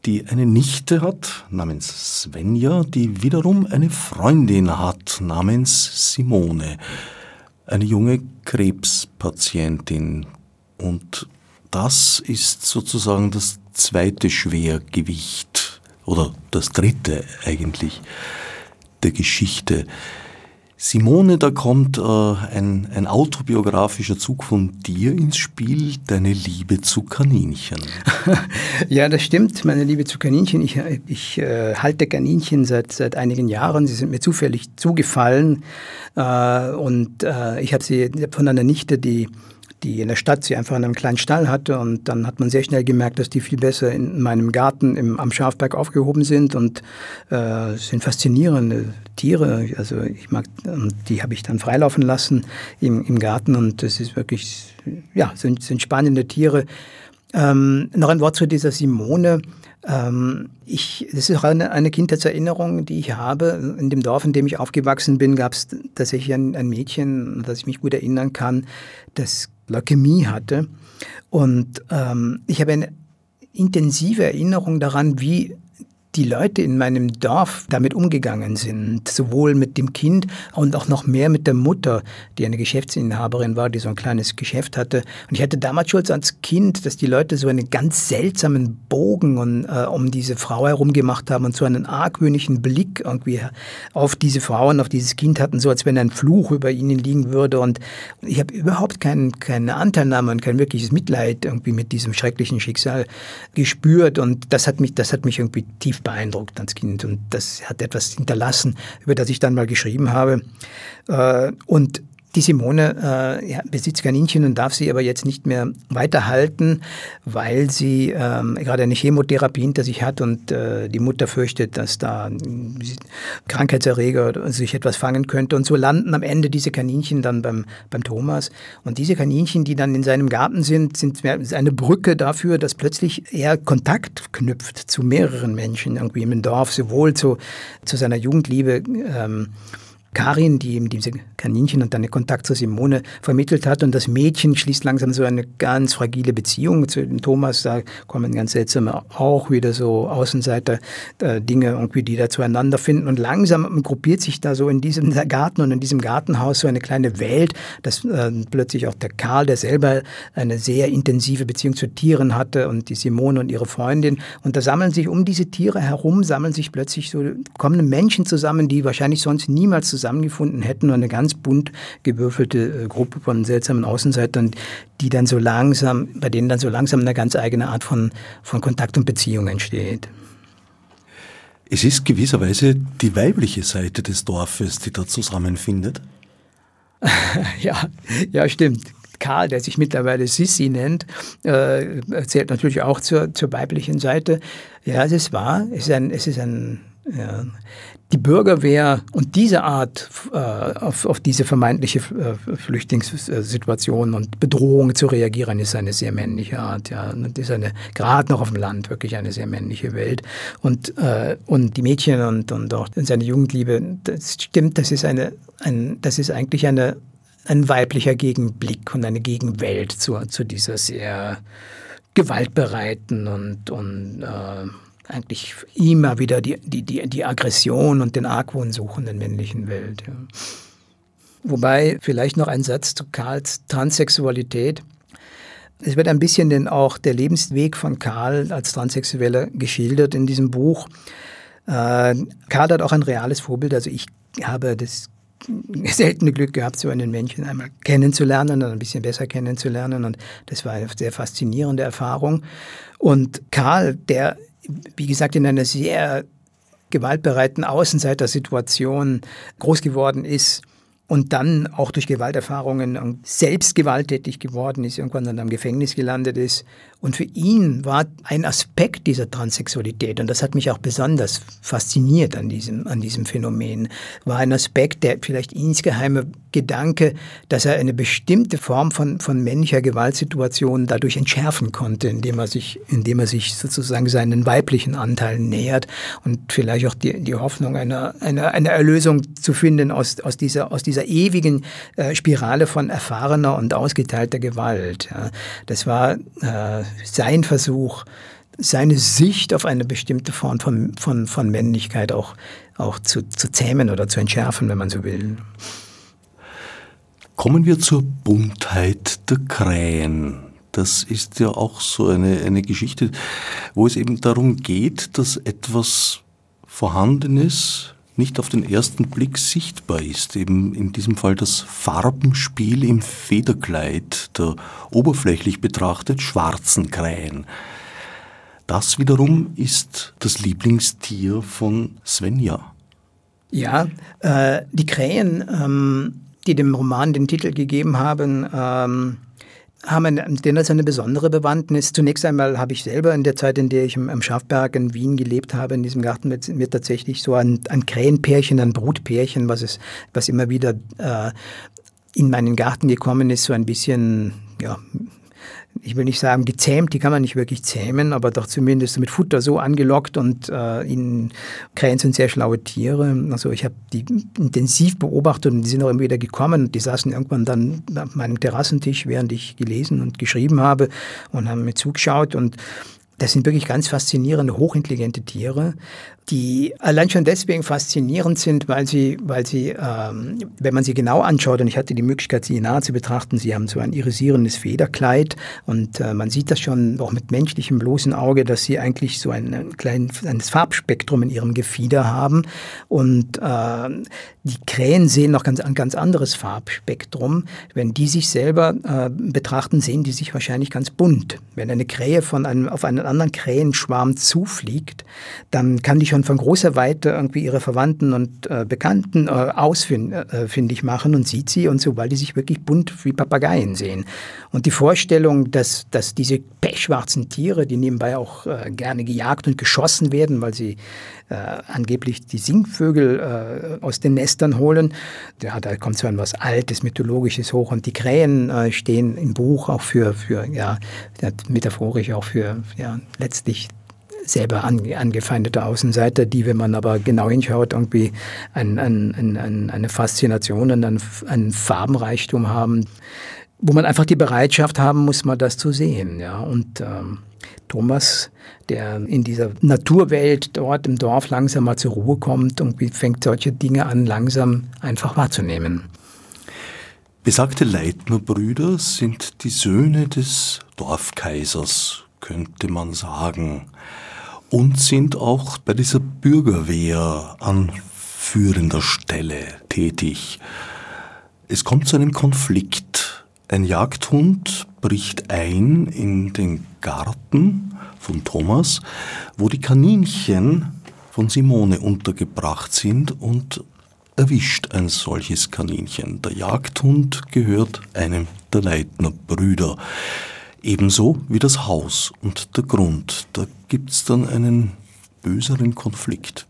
die eine Nichte hat namens Svenja, die wiederum eine Freundin hat namens Simone, eine junge Krebspatientin. Und das ist sozusagen das zweite Schwergewicht oder das dritte eigentlich der Geschichte. Simone, da kommt äh, ein, ein autobiografischer Zug von dir ins Spiel, deine Liebe zu Kaninchen. [LAUGHS] ja, das stimmt, meine Liebe zu Kaninchen. Ich, ich äh, halte Kaninchen seit, seit einigen Jahren. Sie sind mir zufällig zugefallen äh, und äh, ich habe sie von einer Nichte, die die in der Stadt sie einfach in einem kleinen Stall hatte. Und dann hat man sehr schnell gemerkt, dass die viel besser in meinem Garten im, am Schafberg aufgehoben sind und äh, sind faszinierende Tiere. Also ich mag, und die habe ich dann freilaufen lassen im, im Garten und das ist wirklich, ja, sind, sind spannende Tiere. Ähm, noch ein Wort zu dieser Simone. Ähm, ich, das ist auch eine, eine, Kindheitserinnerung, die ich habe. In dem Dorf, in dem ich aufgewachsen bin, gab es tatsächlich ein, ein Mädchen, das ich mich gut erinnern kann, das Leukämie hatte. Und ähm, ich habe eine intensive Erinnerung daran, wie die Leute in meinem Dorf damit umgegangen sind, sowohl mit dem Kind und auch noch mehr mit der Mutter, die eine Geschäftsinhaberin war, die so ein kleines Geschäft hatte. Und ich hatte damals schon als Kind, dass die Leute so einen ganz seltsamen Bogen und, äh, um diese Frau herum gemacht haben und so einen argwöhnlichen Blick irgendwie auf diese Frau und auf dieses Kind hatten, so als wenn ein Fluch über ihnen liegen würde. Und ich habe überhaupt kein, keine Anteilnahme und kein wirkliches Mitleid irgendwie mit diesem schrecklichen Schicksal gespürt. Und das hat mich, das hat mich irgendwie tief beeindruckt als Kind und das hat etwas hinterlassen, über das ich dann mal geschrieben habe. Äh, und die Simone äh, ja, besitzt Kaninchen und darf sie aber jetzt nicht mehr weiterhalten, weil sie ähm, gerade eine Chemotherapie hinter sich hat und äh, die Mutter fürchtet, dass da Krankheitserreger sich etwas fangen könnte. Und so landen am Ende diese Kaninchen dann beim, beim Thomas. Und diese Kaninchen, die dann in seinem Garten sind, sind eine Brücke dafür, dass plötzlich er Kontakt knüpft zu mehreren Menschen irgendwie im Dorf, sowohl zu, zu seiner Jugendliebe. Ähm, Karin, die ihm diese Kaninchen und dann den Kontakt zu Simone vermittelt hat. Und das Mädchen schließt langsam so eine ganz fragile Beziehung zu dem Thomas. Da kommen ganz seltsame, auch wieder so Außenseiter-Dinge äh, irgendwie, die da zueinander finden. Und langsam gruppiert sich da so in diesem Garten und in diesem Gartenhaus so eine kleine Welt, dass äh, plötzlich auch der Karl, der selber eine sehr intensive Beziehung zu Tieren hatte und die Simone und ihre Freundin. Und da sammeln sich um diese Tiere herum, sammeln sich plötzlich so, kommen Menschen zusammen, die wahrscheinlich sonst niemals zusammengefunden hätten und eine ganz bunt gewürfelte äh, Gruppe von seltsamen Außenseitern, die dann so langsam, bei denen dann so langsam eine ganz eigene Art von, von Kontakt und Beziehung entsteht. Es ist gewisserweise die weibliche Seite des Dorfes, die da zusammenfindet. [LAUGHS] ja, ja, stimmt. Karl, der sich mittlerweile Sissi nennt, äh, zählt natürlich auch zur, zur weiblichen Seite. Ja, es ist wahr. Es ist ein, es ist ein ja, die Bürgerwehr und diese Art, äh, auf, auf diese vermeintliche äh, Flüchtlingssituation und Bedrohung zu reagieren, ist eine sehr männliche Art. Ja. Und ist eine, gerade noch auf dem Land, wirklich eine sehr männliche Welt. Und, äh, und die Mädchen und, und auch seine Jugendliebe, das stimmt, das ist, eine, ein, das ist eigentlich eine, ein weiblicher Gegenblick und eine Gegenwelt zu, zu dieser sehr gewaltbereiten und, und äh, eigentlich immer wieder die, die, die, die Aggression und den Argwohn suchenden männlichen Welt. Ja. Wobei vielleicht noch ein Satz zu Karls Transsexualität. Es wird ein bisschen denn auch der Lebensweg von Karl als Transsexueller geschildert in diesem Buch. Äh, Karl hat auch ein reales Vorbild. Also ich habe das [LAUGHS] seltene Glück gehabt, so einen Menschen einmal kennenzulernen und ein bisschen besser kennenzulernen. Und das war eine sehr faszinierende Erfahrung. Und Karl, der wie gesagt, in einer sehr gewaltbereiten Außenseitersituation groß geworden ist und dann auch durch Gewalterfahrungen selbst gewalttätig geworden ist, irgendwann dann am Gefängnis gelandet ist. Und für ihn war ein Aspekt dieser Transsexualität, und das hat mich auch besonders fasziniert an diesem, an diesem Phänomen, war ein Aspekt, der vielleicht insgeheime Gedanke, dass er eine bestimmte Form von, von männlicher Gewaltsituation dadurch entschärfen konnte, indem er sich, indem er sich sozusagen seinen weiblichen Anteilen nähert und vielleicht auch die, die Hoffnung einer, einer, einer Erlösung zu finden aus, aus, dieser, aus dieser ewigen äh, Spirale von erfahrener und ausgeteilter Gewalt. Ja. Das war äh, sein Versuch, seine Sicht auf eine bestimmte Form von, von, von Männlichkeit auch, auch zu, zu zähmen oder zu entschärfen, wenn man so will. Kommen wir zur Buntheit der Krähen. Das ist ja auch so eine, eine Geschichte, wo es eben darum geht, dass etwas Vorhandenes nicht auf den ersten Blick sichtbar ist. Eben in diesem Fall das Farbenspiel im Federkleid der oberflächlich betrachtet schwarzen Krähen. Das wiederum ist das Lieblingstier von Svenja. Ja, äh, die Krähen, ähm, die dem Roman den Titel gegeben haben, ähm, haben denn als eine besondere Bewandtnis. Zunächst einmal habe ich selber in der Zeit, in der ich im, Schafberg in Wien gelebt habe, in diesem Garten, mit, mir tatsächlich so ein, ein Krähenpärchen, ein Brutpärchen, was, es, was immer wieder äh, in meinen Garten gekommen ist, so ein bisschen ja, ich will nicht sagen gezähmt, die kann man nicht wirklich zähmen, aber doch zumindest mit Futter so angelockt und äh, ihnen Krähen sind sehr schlaue Tiere. Also ich habe die intensiv beobachtet und die sind auch immer wieder gekommen und die saßen irgendwann dann auf meinem Terrassentisch, während ich gelesen und geschrieben habe und haben mir zugeschaut und das sind wirklich ganz faszinierende, hochintelligente Tiere die allein schon deswegen faszinierend sind, weil sie, weil sie, ähm, wenn man sie genau anschaut, und ich hatte die Möglichkeit, sie nahe zu betrachten, sie haben so ein irisierendes Federkleid und äh, man sieht das schon auch mit menschlichem bloßen Auge, dass sie eigentlich so ein, ein kleines Farbspektrum in ihrem Gefieder haben und äh, die Krähen sehen noch ganz, ein ganz anderes Farbspektrum. Wenn die sich selber äh, betrachten, sehen die sich wahrscheinlich ganz bunt. Wenn eine Krähe von einem, auf einen anderen Krähenschwarm zufliegt, dann kann die schon von großer Weite irgendwie ihre Verwandten und äh, Bekannten äh, ausfindig äh, machen und sieht sie und so, weil die sich wirklich bunt wie Papageien sehen. Und die Vorstellung, dass, dass diese pechschwarzen Tiere, die nebenbei auch äh, gerne gejagt und geschossen werden, weil sie äh, angeblich die Singvögel äh, aus den Nestern holen. Ja, da kommt so etwas Altes, Mythologisches hoch. Und die Krähen äh, stehen im Buch auch für, für ja, metaphorisch auch für ja, letztlich selber angefeindete Außenseiter, die, wenn man aber genau hinschaut, irgendwie ein, ein, ein, eine Faszination und einen Farbenreichtum haben, wo man einfach die Bereitschaft haben muss, mal das zu sehen. Ja. Und ähm, Thomas, der in dieser Naturwelt dort im Dorf langsam mal zur Ruhe kommt und fängt solche Dinge an, langsam einfach wahrzunehmen. Besagte Leitnerbrüder sind die Söhne des Dorfkaisers, könnte man sagen und sind auch bei dieser Bürgerwehr an führender Stelle tätig. Es kommt zu einem Konflikt. Ein Jagdhund bricht ein in den Garten von Thomas, wo die Kaninchen von Simone untergebracht sind und erwischt ein solches Kaninchen. Der Jagdhund gehört einem der Leitner Brüder. Ebenso wie das Haus und der Grund. Da gibt's dann einen böseren Konflikt.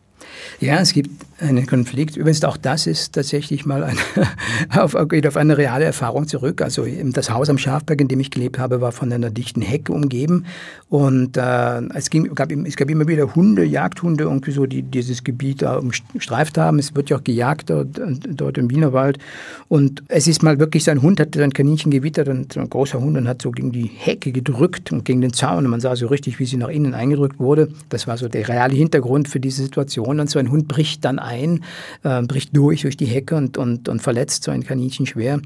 Ja, es gibt einen Konflikt. Übrigens auch das ist tatsächlich mal eine, [LAUGHS] auf, geht auf eine reale Erfahrung zurück. Also das Haus am Schafberg, in dem ich gelebt habe, war von einer dichten Hecke umgeben und äh, es, ging, gab, es gab immer wieder Hunde, Jagdhunde, irgendwie so, die dieses Gebiet da umstreift haben. Es wird ja auch gejagt dort, dort im Wienerwald und es ist mal wirklich so ein Hund, hat ein Kaninchen gewittert und ein großer Hund und hat so gegen die Hecke gedrückt und gegen den Zaun und man sah so richtig, wie sie nach innen eingedrückt wurde. Das war so der reale Hintergrund für diese Situation und so ein Hund bricht dann ein, äh, bricht durch durch die Hecke und, und, und verletzt so ein Kaninchen schwer.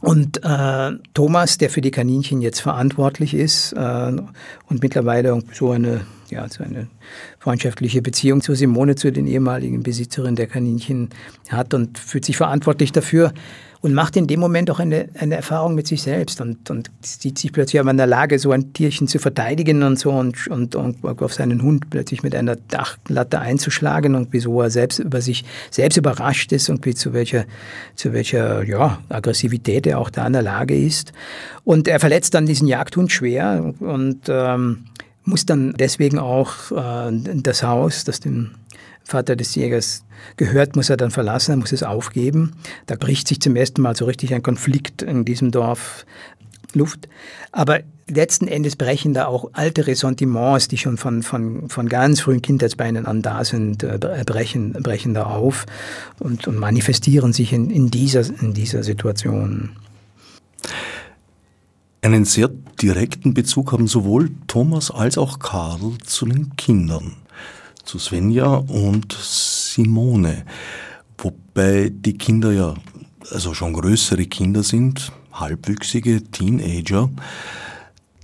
Und äh, Thomas, der für die Kaninchen jetzt verantwortlich ist äh, und mittlerweile so eine, ja, so eine freundschaftliche Beziehung zu Simone, zu den ehemaligen Besitzerinnen der Kaninchen hat und fühlt sich verantwortlich dafür, und macht in dem Moment auch eine, eine Erfahrung mit sich selbst und, und sieht sich plötzlich aber in der Lage, so ein Tierchen zu verteidigen und so und, und, und auf seinen Hund plötzlich mit einer Dachlatte einzuschlagen und wieso er selbst über sich selbst überrascht ist und wie zu welcher, zu welcher ja, Aggressivität er auch da in der Lage ist. Und er verletzt dann diesen Jagdhund schwer und ähm, muss dann deswegen auch äh, das Haus, das den Vater des Jägers gehört, muss er dann verlassen, er muss es aufgeben. Da bricht sich zum ersten Mal so richtig ein Konflikt in diesem Dorf Luft. Aber letzten Endes brechen da auch alte Ressentiments, die schon von, von, von ganz frühen Kindheitsbeinen an da sind, äh, brechen, brechen da auf und, und manifestieren sich in, in, dieser, in dieser Situation. Einen sehr direkten Bezug haben sowohl Thomas als auch Karl zu den Kindern zu Svenja und Simone. Wobei die Kinder ja also schon größere Kinder sind, halbwüchsige Teenager,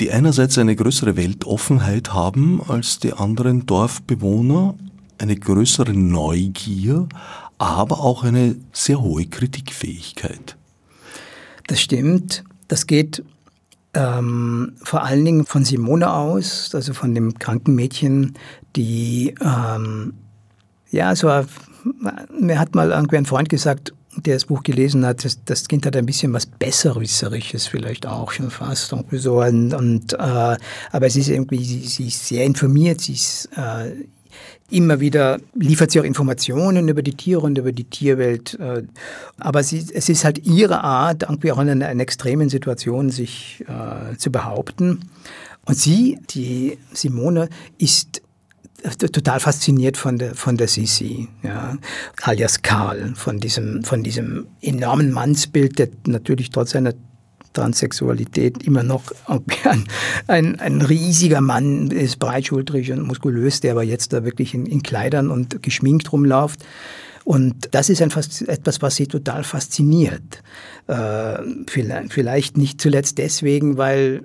die einerseits eine größere Weltoffenheit haben als die anderen Dorfbewohner, eine größere Neugier, aber auch eine sehr hohe Kritikfähigkeit. Das stimmt. Das geht ähm, vor allen Dingen von Simone aus, also von dem kranken Mädchen, die, ähm, ja, so, mir hat mal irgendwie ein Freund gesagt, der das Buch gelesen hat, das, das Kind hat ein bisschen was Besserwisserisches vielleicht auch schon fast. Irgendwie so. Und, und äh, aber es ist irgendwie, sie, sie ist sehr informiert, sie ist äh, immer wieder liefert sie auch Informationen über die Tiere und über die Tierwelt. Äh, aber sie, es ist halt ihre Art, irgendwie auch in einer, einer extremen Situation sich äh, zu behaupten. Und sie, die Simone, ist total fasziniert von der, von der Sisi, ja, alias Karl, von diesem, von diesem enormen Mannsbild, der natürlich trotz seiner Transsexualität immer noch ein, ein, ein, riesiger Mann ist, breitschultrig und muskulös, der aber jetzt da wirklich in, in Kleidern und geschminkt rumläuft. Und das ist einfach etwas, was sie total fasziniert. Äh, vielleicht, vielleicht nicht zuletzt deswegen, weil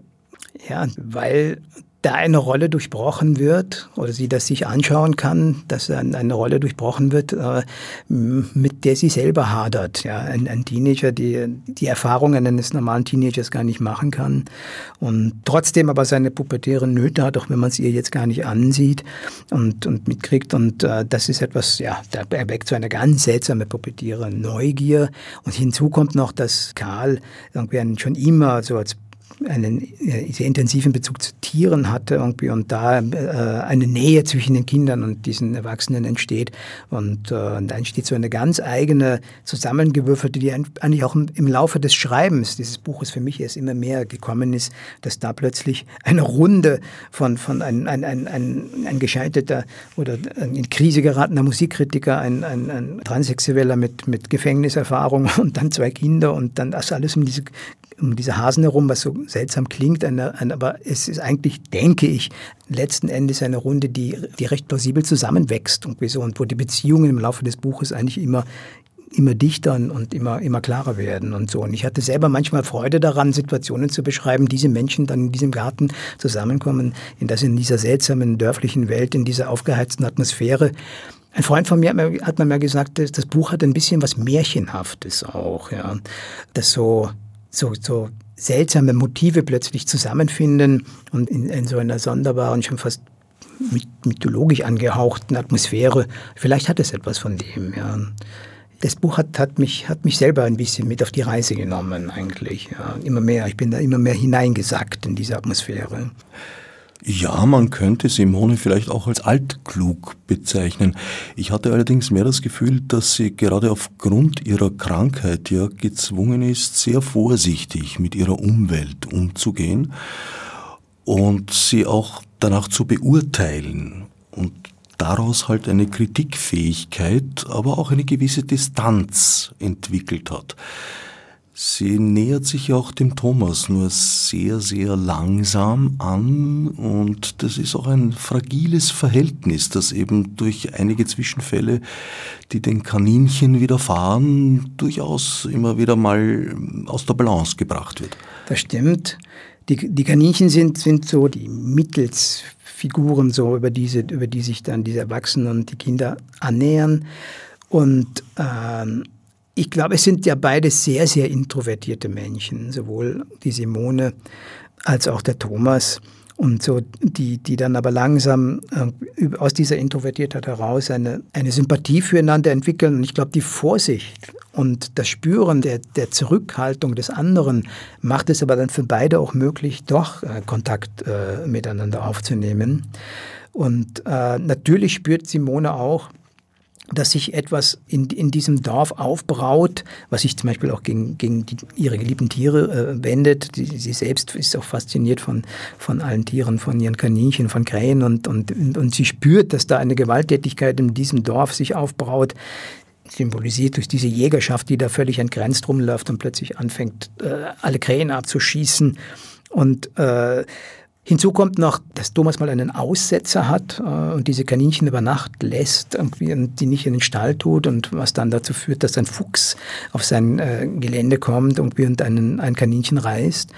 ja, weil da eine Rolle durchbrochen wird oder sie das sich anschauen kann, dass eine Rolle durchbrochen wird, äh, mit der sie selber hadert. Ja, ein, ein Teenager, die die Erfahrungen eines normalen Teenagers gar nicht machen kann und trotzdem aber seine pubertären Nöte hat, auch wenn man es ihr jetzt gar nicht ansieht und, und mitkriegt. Und äh, das ist etwas, ja, da erweckt so eine ganz seltsame pubertäre Neugier. Und hinzu kommt noch, dass Karl irgendwie schon immer so als einen äh, sehr intensiven Bezug zu Tieren hatte irgendwie und da äh, eine Nähe zwischen den Kindern und diesen Erwachsenen entsteht. Und, äh, und da entsteht so eine ganz eigene zusammengewürfelte, die eigentlich auch im, Laufe des Schreibens dieses Buches für mich erst immer mehr gekommen ist, dass da plötzlich eine Runde von, von ein, ein, ein, ein, ein gescheiterter oder in Krise geratener Musikkritiker, ein, ein, ein Transsexueller mit, mit Gefängniserfahrung [LAUGHS] und dann zwei Kinder und dann das alles um diese um diese Hasen herum, was so seltsam klingt, aber es ist eigentlich, denke ich, letzten Endes eine Runde, die, die recht plausibel zusammenwächst und, so, und wo die Beziehungen im Laufe des Buches eigentlich immer immer dichter und immer, immer klarer werden und so. Und ich hatte selber manchmal Freude daran, Situationen zu beschreiben, diese Menschen dann in diesem Garten zusammenkommen, in das in dieser seltsamen dörflichen Welt, in dieser aufgeheizten Atmosphäre. Ein Freund von mir hat mir mal gesagt, das Buch hat ein bisschen was Märchenhaftes auch, ja. Das so so, so seltsame Motive plötzlich zusammenfinden und in, in so einer sonderbaren, schon fast mythologisch angehauchten Atmosphäre. Vielleicht hat es etwas von dem, ja. das Buch hat, hat, mich, hat mich selber ein bisschen mit auf die Reise genommen, eigentlich. Ja, immer mehr. Ich bin da immer mehr hineingesackt in diese Atmosphäre. Ja, man könnte Simone vielleicht auch als altklug bezeichnen. Ich hatte allerdings mehr das Gefühl, dass sie gerade aufgrund ihrer Krankheit ja gezwungen ist, sehr vorsichtig mit ihrer Umwelt umzugehen und sie auch danach zu beurteilen und daraus halt eine Kritikfähigkeit, aber auch eine gewisse Distanz entwickelt hat. Sie nähert sich auch dem Thomas nur sehr, sehr langsam an und das ist auch ein fragiles Verhältnis, das eben durch einige Zwischenfälle, die den Kaninchen widerfahren, durchaus immer wieder mal aus der Balance gebracht wird. Das stimmt. Die, die Kaninchen sind, sind so die Mittelsfiguren, so über, diese, über die sich dann diese Erwachsenen und die Kinder annähern. Und ähm, ich glaube, es sind ja beide sehr, sehr introvertierte Menschen, sowohl die Simone als auch der Thomas. Und so, die, die dann aber langsam äh, aus dieser Introvertiertheit heraus eine, eine Sympathie füreinander entwickeln. Und ich glaube, die Vorsicht und das Spüren der, der Zurückhaltung des anderen macht es aber dann für beide auch möglich, doch äh, Kontakt äh, miteinander aufzunehmen. Und äh, natürlich spürt Simone auch, dass sich etwas in, in diesem Dorf aufbraut, was sich zum Beispiel auch gegen, gegen die, ihre geliebten Tiere äh, wendet. Die, sie selbst ist auch fasziniert von, von allen Tieren, von ihren Kaninchen, von Krähen und, und, und sie spürt, dass da eine Gewalttätigkeit in diesem Dorf sich aufbraut, symbolisiert durch diese Jägerschaft, die da völlig entgrenzt rumläuft und plötzlich anfängt, äh, alle Krähen abzuschießen. Und äh, Hinzu kommt noch, dass Thomas mal einen Aussetzer hat äh, und diese Kaninchen über Nacht lässt, irgendwie, und die nicht in den Stall tut und was dann dazu führt, dass ein Fuchs auf sein äh, Gelände kommt irgendwie, und einen, ein Kaninchen reißt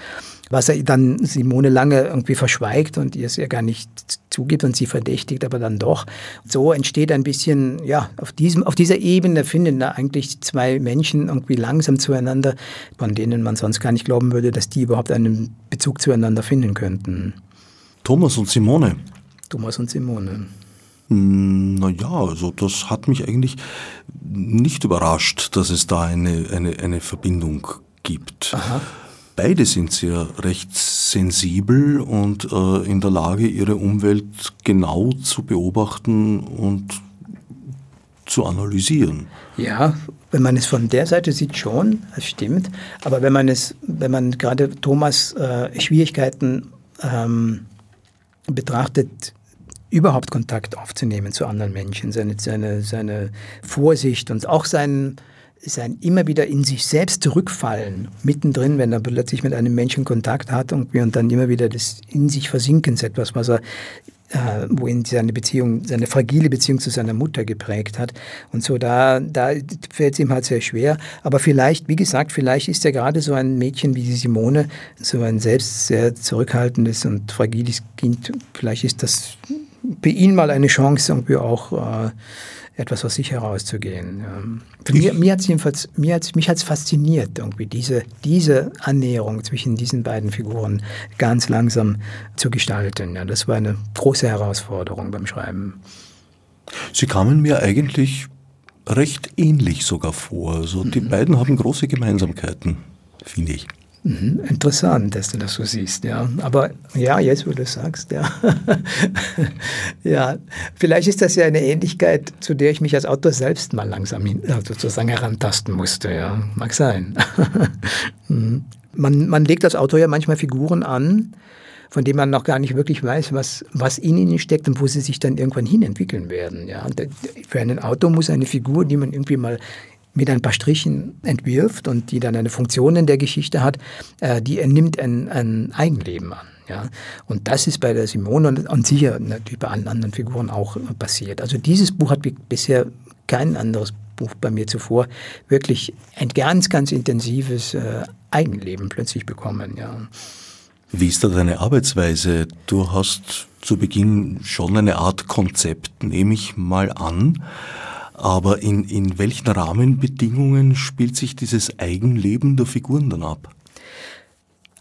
was er dann Simone lange irgendwie verschweigt und ihr es ja gar nicht zugibt und sie verdächtigt, aber dann doch. So entsteht ein bisschen, ja, auf, diesem, auf dieser Ebene finden da eigentlich zwei Menschen irgendwie langsam zueinander, von denen man sonst gar nicht glauben würde, dass die überhaupt einen Bezug zueinander finden könnten. Thomas und Simone. Thomas und Simone. Hm, naja, also das hat mich eigentlich nicht überrascht, dass es da eine, eine, eine Verbindung gibt. Aha. Beide sind sehr recht sensibel und äh, in der Lage, ihre Umwelt genau zu beobachten und zu analysieren. Ja, wenn man es von der Seite sieht, schon, das stimmt. Aber wenn man es, wenn man gerade Thomas äh, Schwierigkeiten ähm, betrachtet, überhaupt Kontakt aufzunehmen zu anderen Menschen, seine, seine, seine Vorsicht und auch sein immer wieder in sich selbst zurückfallen, mittendrin, wenn er plötzlich mit einem Menschen Kontakt hat und, und dann immer wieder das in sich Versinkens, etwas, was er äh, wo ihn seine Beziehung, seine fragile Beziehung zu seiner Mutter geprägt hat. Und so da, da fällt es ihm halt sehr schwer. Aber vielleicht, wie gesagt, vielleicht ist er gerade so ein Mädchen wie die Simone, so ein selbst sehr zurückhaltendes und fragiles Kind. Vielleicht ist das für ihn mal eine Chance, irgendwie auch äh, etwas aus sich herauszugehen. Für mir, mir hat's jedenfalls, mir hat's, mich hat es fasziniert, irgendwie diese, diese Annäherung zwischen diesen beiden Figuren ganz langsam zu gestalten. Ja, das war eine große Herausforderung beim Schreiben. Sie kamen mir eigentlich recht ähnlich sogar vor. Also die mhm. beiden haben große Gemeinsamkeiten, finde ich. Mhm, interessant, dass du das so siehst, ja. Aber ja, jetzt, wo du sagst, ja. [LAUGHS] ja, vielleicht ist das ja eine Ähnlichkeit, zu der ich mich als Autor selbst mal langsam hin, sozusagen herantasten musste, ja. Mag sein. [LAUGHS] Mhm. man, man legt als Autor ja manchmal Figuren an, von denen man noch gar nicht wirklich weiß, was, was in ihnen steckt und wo sie sich dann irgendwann hin entwickeln werden. Ja. Für einen Autor muss eine Figur, die man irgendwie mal mit ein paar Strichen entwirft und die dann eine Funktion in der Geschichte hat, äh, die nimmt ein, ein Eigenleben an. Ja? Und das ist bei der Simone und, und sicher natürlich bei allen anderen Figuren auch passiert. Also dieses Buch hat bisher kein anderes Buch bei mir zuvor wirklich ein ganz, ganz intensives äh, Eigenleben plötzlich bekommen. Ja. Wie ist da deine Arbeitsweise? Du hast zu Beginn schon eine Art Konzept, nehme ich mal an. Aber in, in welchen Rahmenbedingungen spielt sich dieses Eigenleben der Figuren dann ab?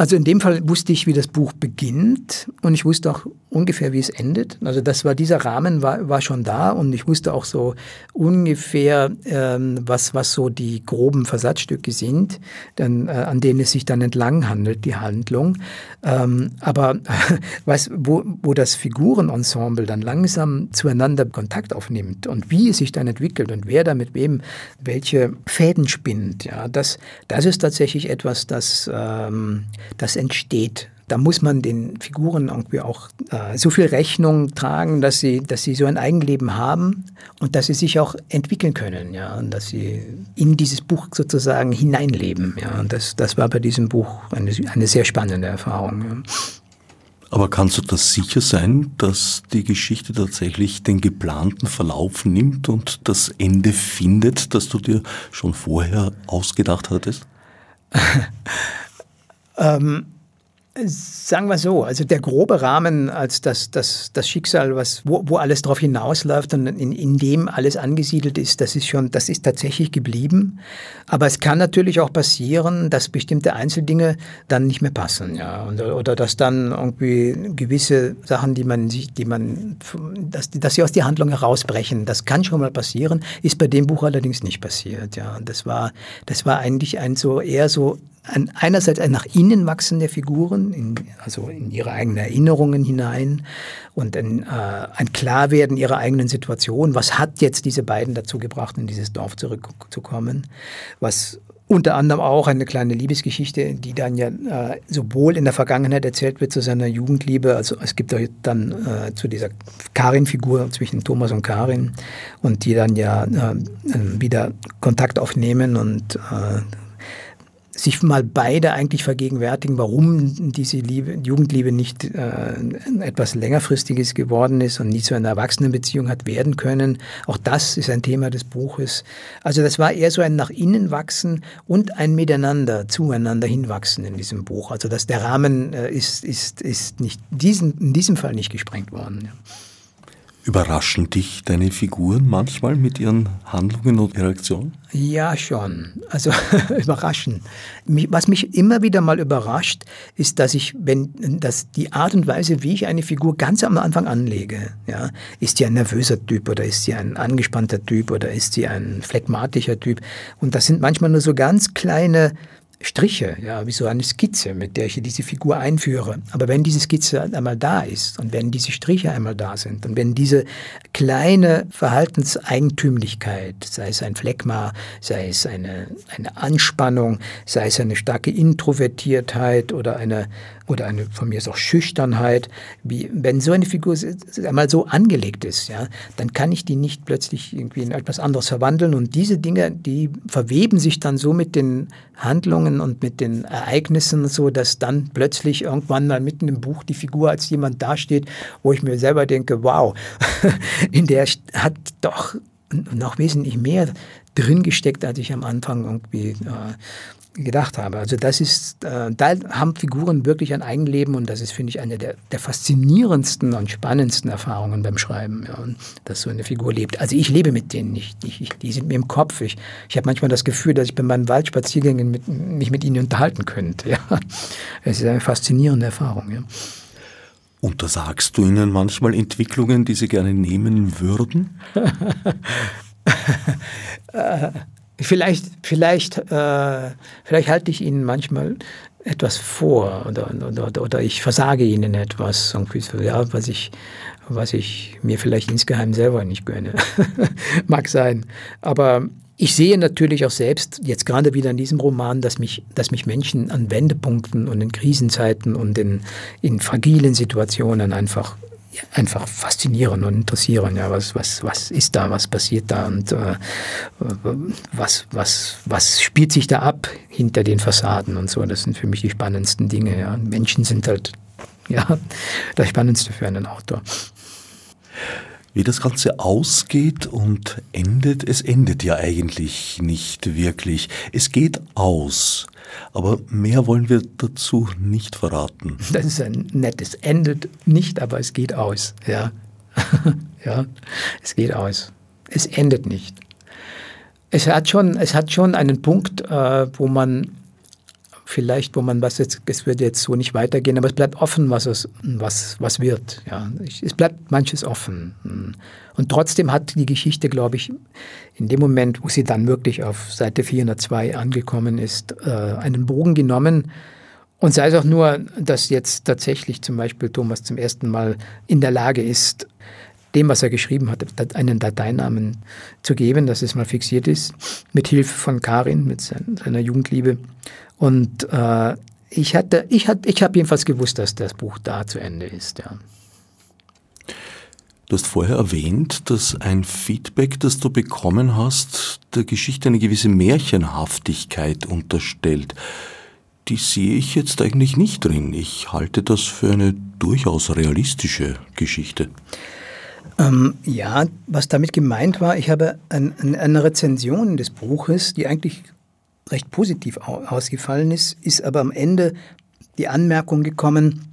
Also in dem Fall wusste ich, wie das Buch beginnt und ich wusste auch ungefähr, wie es endet. Also das war dieser Rahmen war, war schon da und ich wusste auch so ungefähr, ähm, was, was so die groben Versatzstücke sind, dann, äh, an denen es sich dann entlang handelt, die Handlung. Ähm, aber [LAUGHS] was, wo, wo das Figurenensemble dann langsam zueinander Kontakt aufnimmt und wie es sich dann entwickelt und wer da mit wem welche Fäden spinnt, ja, das, das ist tatsächlich etwas, das ähm, das entsteht. Da muss man den Figuren irgendwie auch äh, so viel Rechnung tragen, dass sie, dass sie so ein Eigenleben haben und dass sie sich auch entwickeln können, ja, und dass sie in dieses Buch sozusagen hineinleben. Ja. Und das, das war bei diesem Buch eine, eine sehr spannende Erfahrung. Ja. Aber kannst du das sicher sein, dass die Geschichte tatsächlich den geplanten Verlauf nimmt und das Ende findet, das du dir schon vorher ausgedacht hattest? [LAUGHS] Ähm, Sagen wir so, also der grobe Rahmen als das, das, das Schicksal, was, wo, wo alles darauf hinausläuft und in, in dem alles angesiedelt ist, das ist schon, das ist tatsächlich geblieben. Aber es kann natürlich auch passieren, dass bestimmte Einzeldinge dann nicht mehr passen, ja. Und, oder dass dann irgendwie gewisse Sachen, die man sich, die man, dass, dass sie aus der Handlung herausbrechen. Das kann schon mal passieren, ist bei dem Buch allerdings nicht passiert, ja. Das war, das war eigentlich ein so eher so ein, einerseits ein nach innen wachsen der Figuren, in, also in ihre eigenen Erinnerungen hinein und ein, äh, ein Klarwerden ihrer eigenen Situation. Was hat jetzt diese beiden dazu gebracht, in dieses Dorf zurückzukommen? Was unter anderem auch eine kleine Liebesgeschichte, die dann ja äh, sowohl in der Vergangenheit erzählt wird zu seiner Jugendliebe, also es gibt dann äh, zu dieser Karin-Figur zwischen Thomas und Karin und die dann ja äh, wieder Kontakt aufnehmen und äh, sich mal beide eigentlich vergegenwärtigen, warum diese Liebe, Jugendliebe nicht äh, etwas längerfristiges geworden ist und nie zu einer Erwachsenenbeziehung hat werden können. Auch das ist ein Thema des Buches. Also das war eher so ein nach innen wachsen und ein miteinander, zueinander hinwachsen in diesem Buch. Also dass der Rahmen äh, ist, ist, ist nicht diesen, in diesem Fall nicht gesprengt worden. Ja. Überraschen dich deine Figuren manchmal mit ihren Handlungen und Reaktionen? Ja, schon. Also [LAUGHS] überraschen. Was mich immer wieder mal überrascht, ist, dass ich, wenn, dass die Art und Weise, wie ich eine Figur ganz am Anfang anlege, ja, ist sie ein nervöser Typ oder ist sie ein angespannter Typ oder ist sie ein phlegmatischer Typ? Und das sind manchmal nur so ganz kleine Striche, ja, wie so eine Skizze, mit der ich diese Figur einführe. Aber wenn diese Skizze einmal da ist und wenn diese Striche einmal da sind und wenn diese kleine Verhaltenseigentümlichkeit, sei es ein Phlegma, sei es eine, eine Anspannung, sei es eine starke Introvertiertheit oder eine oder eine von mir ist auch Schüchternheit, wie, wenn so eine Figur einmal so angelegt ist, ja, dann kann ich die nicht plötzlich irgendwie in etwas anderes verwandeln und diese Dinge, die verweben sich dann so mit den Handlungen und mit den Ereignissen so, dass dann plötzlich irgendwann mal mitten im Buch die Figur als jemand dasteht, wo ich mir selber denke, wow, [LAUGHS] in der hat doch noch wesentlich mehr drin gesteckt, als ich am Anfang irgendwie äh, gedacht habe. Also das ist, äh, da haben Figuren wirklich ein Eigenleben und das ist, finde ich, eine der, der, faszinierendsten und spannendsten Erfahrungen beim Schreiben, ja, dass so eine Figur lebt. Also ich lebe mit denen nicht, ich, ich, die sind mir im Kopf. Ich, ich habe manchmal das Gefühl, dass ich bei meinen Waldspaziergängen mit, mich mit ihnen unterhalten könnte. Ja. Es ist eine faszinierende Erfahrung. Ja. Untersagst du ihnen manchmal Entwicklungen, die sie gerne nehmen würden? [LAUGHS] Vielleicht, vielleicht, äh, vielleicht halte ich ihnen manchmal etwas vor oder, oder, oder ich versage ihnen etwas, ja, was, ich, was ich mir vielleicht insgeheim selber nicht gönne. [LAUGHS] Mag sein. Aber ich sehe natürlich auch selbst, jetzt gerade wieder in diesem Roman, dass mich, dass mich Menschen an Wendepunkten und in Krisenzeiten und in, in fragilen Situationen einfach einfach faszinieren und interessieren. Ja, was, was, was ist da, was passiert da und äh, was, was, was spielt sich da ab hinter den Fassaden und so. Das sind für mich die spannendsten Dinge. Ja. Menschen sind halt [LAUGHS] ja, das Spannendste für einen Autor. Wie das Ganze ausgeht und endet, es endet ja eigentlich nicht wirklich. Es geht aus. Aber mehr wollen wir dazu nicht verraten. [LAUGHS] Das ist ein nettes. Endet nicht, aber es geht aus. Ja, [LAUGHS] ja es geht aus. Es endet nicht. Es hat schon, es hat schon einen Punkt, äh, wo man vielleicht, wo man was jetzt, es wird jetzt so nicht weitergehen, aber es bleibt offen, was es, was, was wird. Ja. Es bleibt manches offen. Und trotzdem hat die Geschichte, glaube ich, in dem Moment, wo sie dann wirklich auf Seite 402 angekommen ist, äh, einen Bogen genommen. Und sei es auch nur, dass jetzt tatsächlich zum Beispiel Thomas zum ersten Mal in der Lage ist, dem, was er geschrieben hat, einen Dateinamen zu geben, dass es mal fixiert ist, mit Hilfe von Karin, mit seiner Jugendliebe. Und äh, ich hatte, ich hatte, ich habe jedenfalls gewusst, dass das Buch da zu Ende ist. Ja. Du hast vorher erwähnt, dass ein Feedback, das du bekommen hast, der Geschichte eine gewisse Märchenhaftigkeit unterstellt. Die sehe ich jetzt eigentlich nicht drin. Ich halte das für eine durchaus realistische Geschichte. Ähm, ja, was damit gemeint war, ich habe ein, ein, eine Rezension des Buches, die eigentlich recht positiv ausgefallen ist, ist aber am Ende die Anmerkung gekommen,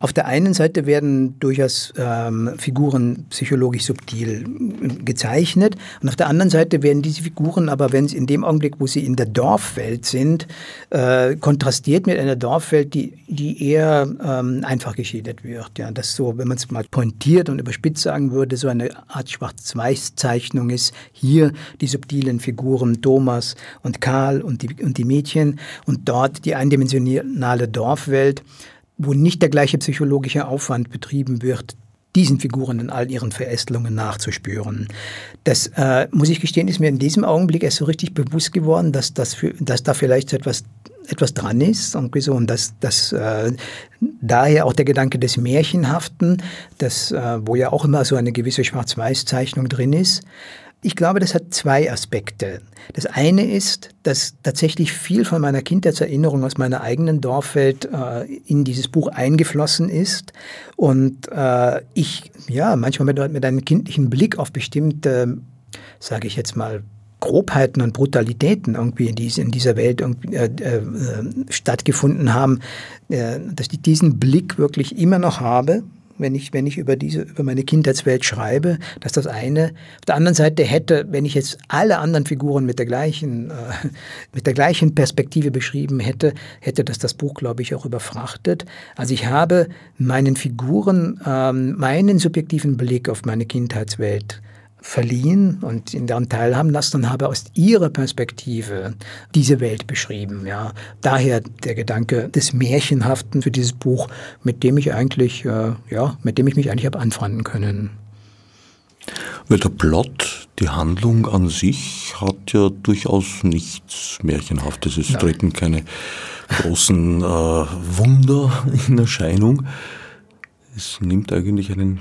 auf der einen Seite werden durchaus ähm, Figuren psychologisch subtil gezeichnet und auf der anderen Seite werden diese Figuren aber, wenn sie in dem Augenblick, wo sie in der Dorfwelt sind, äh, kontrastiert mit einer Dorfwelt, die, die eher ähm, einfach geschildert wird. Ja, das so, wenn man es mal pointiert und überspitzt sagen würde, so eine Art Schwarz-Weiß-Zeichnung ist hier die subtilen Figuren Thomas und Karl und die, und die Mädchen und dort die eindimensionale Dorfwelt wo nicht der gleiche psychologische Aufwand betrieben wird, diesen Figuren in all ihren Verästelungen nachzuspüren. Das, äh, muss ich gestehen, ist mir in diesem Augenblick erst so richtig bewusst geworden, dass, das für, dass da vielleicht etwas, etwas dran ist und so, und dass, dass äh, daher auch der Gedanke des Märchenhaften, das, äh, wo ja auch immer so eine gewisse Schwarz-Weiß-Zeichnung drin ist, ich glaube, das hat zwei Aspekte. Das eine ist, dass tatsächlich viel von meiner Kindheitserinnerung aus meiner eigenen Dorfwelt äh, in dieses Buch eingeflossen ist und äh, ich ja manchmal mit, mit einem kindlichen Blick auf bestimmte, sage ich jetzt mal, Grobheiten und Brutalitäten irgendwie in, diese, in dieser Welt äh, äh, stattgefunden haben, äh, dass ich diesen Blick wirklich immer noch habe wenn ich, wenn ich über diese, über meine Kindheitswelt schreibe, dass das eine. Auf der anderen Seite hätte, wenn ich jetzt alle anderen Figuren mit der gleichen, äh, mit der gleichen Perspektive beschrieben hätte, hätte das das Buch, glaube ich, auch überfrachtet. Also ich habe meinen Figuren ähm, meinen subjektiven Blick auf meine Kindheitswelt verliehen und in deren teilhaben lassen und habe aus ihrer Perspektive diese Welt beschrieben. Ja. Daher der Gedanke des Märchenhaften für dieses Buch, mit dem ich eigentlich, äh, ja, mit dem ich mich eigentlich habe anfreunden können. Weil der Plot, die Handlung an sich hat ja durchaus nichts Märchenhaftes. Es Nein. treten keine großen äh, Wunder in Erscheinung. Es nimmt eigentlich einen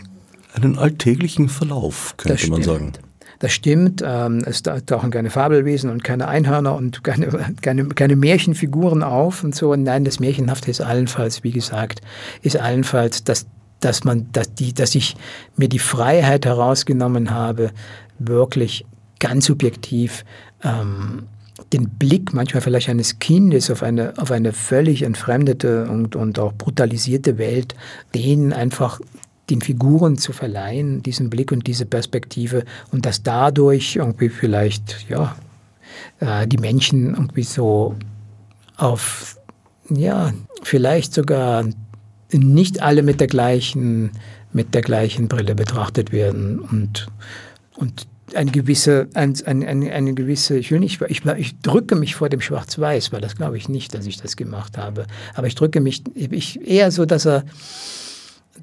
einen alltäglichen Verlauf, könnte man sagen. Das stimmt. Ähm, es tauchen keine Fabelwesen und keine Einhörner und keine, keine, keine Märchenfiguren auf und so. Nein, das Märchenhafte ist allenfalls, wie gesagt, ist allenfalls, dass, dass, man, dass, die, dass ich mir die Freiheit herausgenommen habe, wirklich ganz subjektiv ähm, den Blick manchmal vielleicht eines Kindes auf eine, auf eine völlig entfremdete und, und auch brutalisierte Welt, denen einfach den Figuren zu verleihen, diesen Blick und diese Perspektive und dass dadurch irgendwie vielleicht, ja, äh, die Menschen irgendwie so auf, ja, vielleicht sogar nicht alle mit der gleichen, mit der gleichen Brille betrachtet werden und, und eine gewisse, ein, ein, eine, eine gewisse, ich will nicht, ich, ich drücke mich vor dem Schwarz-Weiß, weil das glaube ich nicht, dass ich das gemacht habe. Aber ich drücke mich ich, eher so, dass er,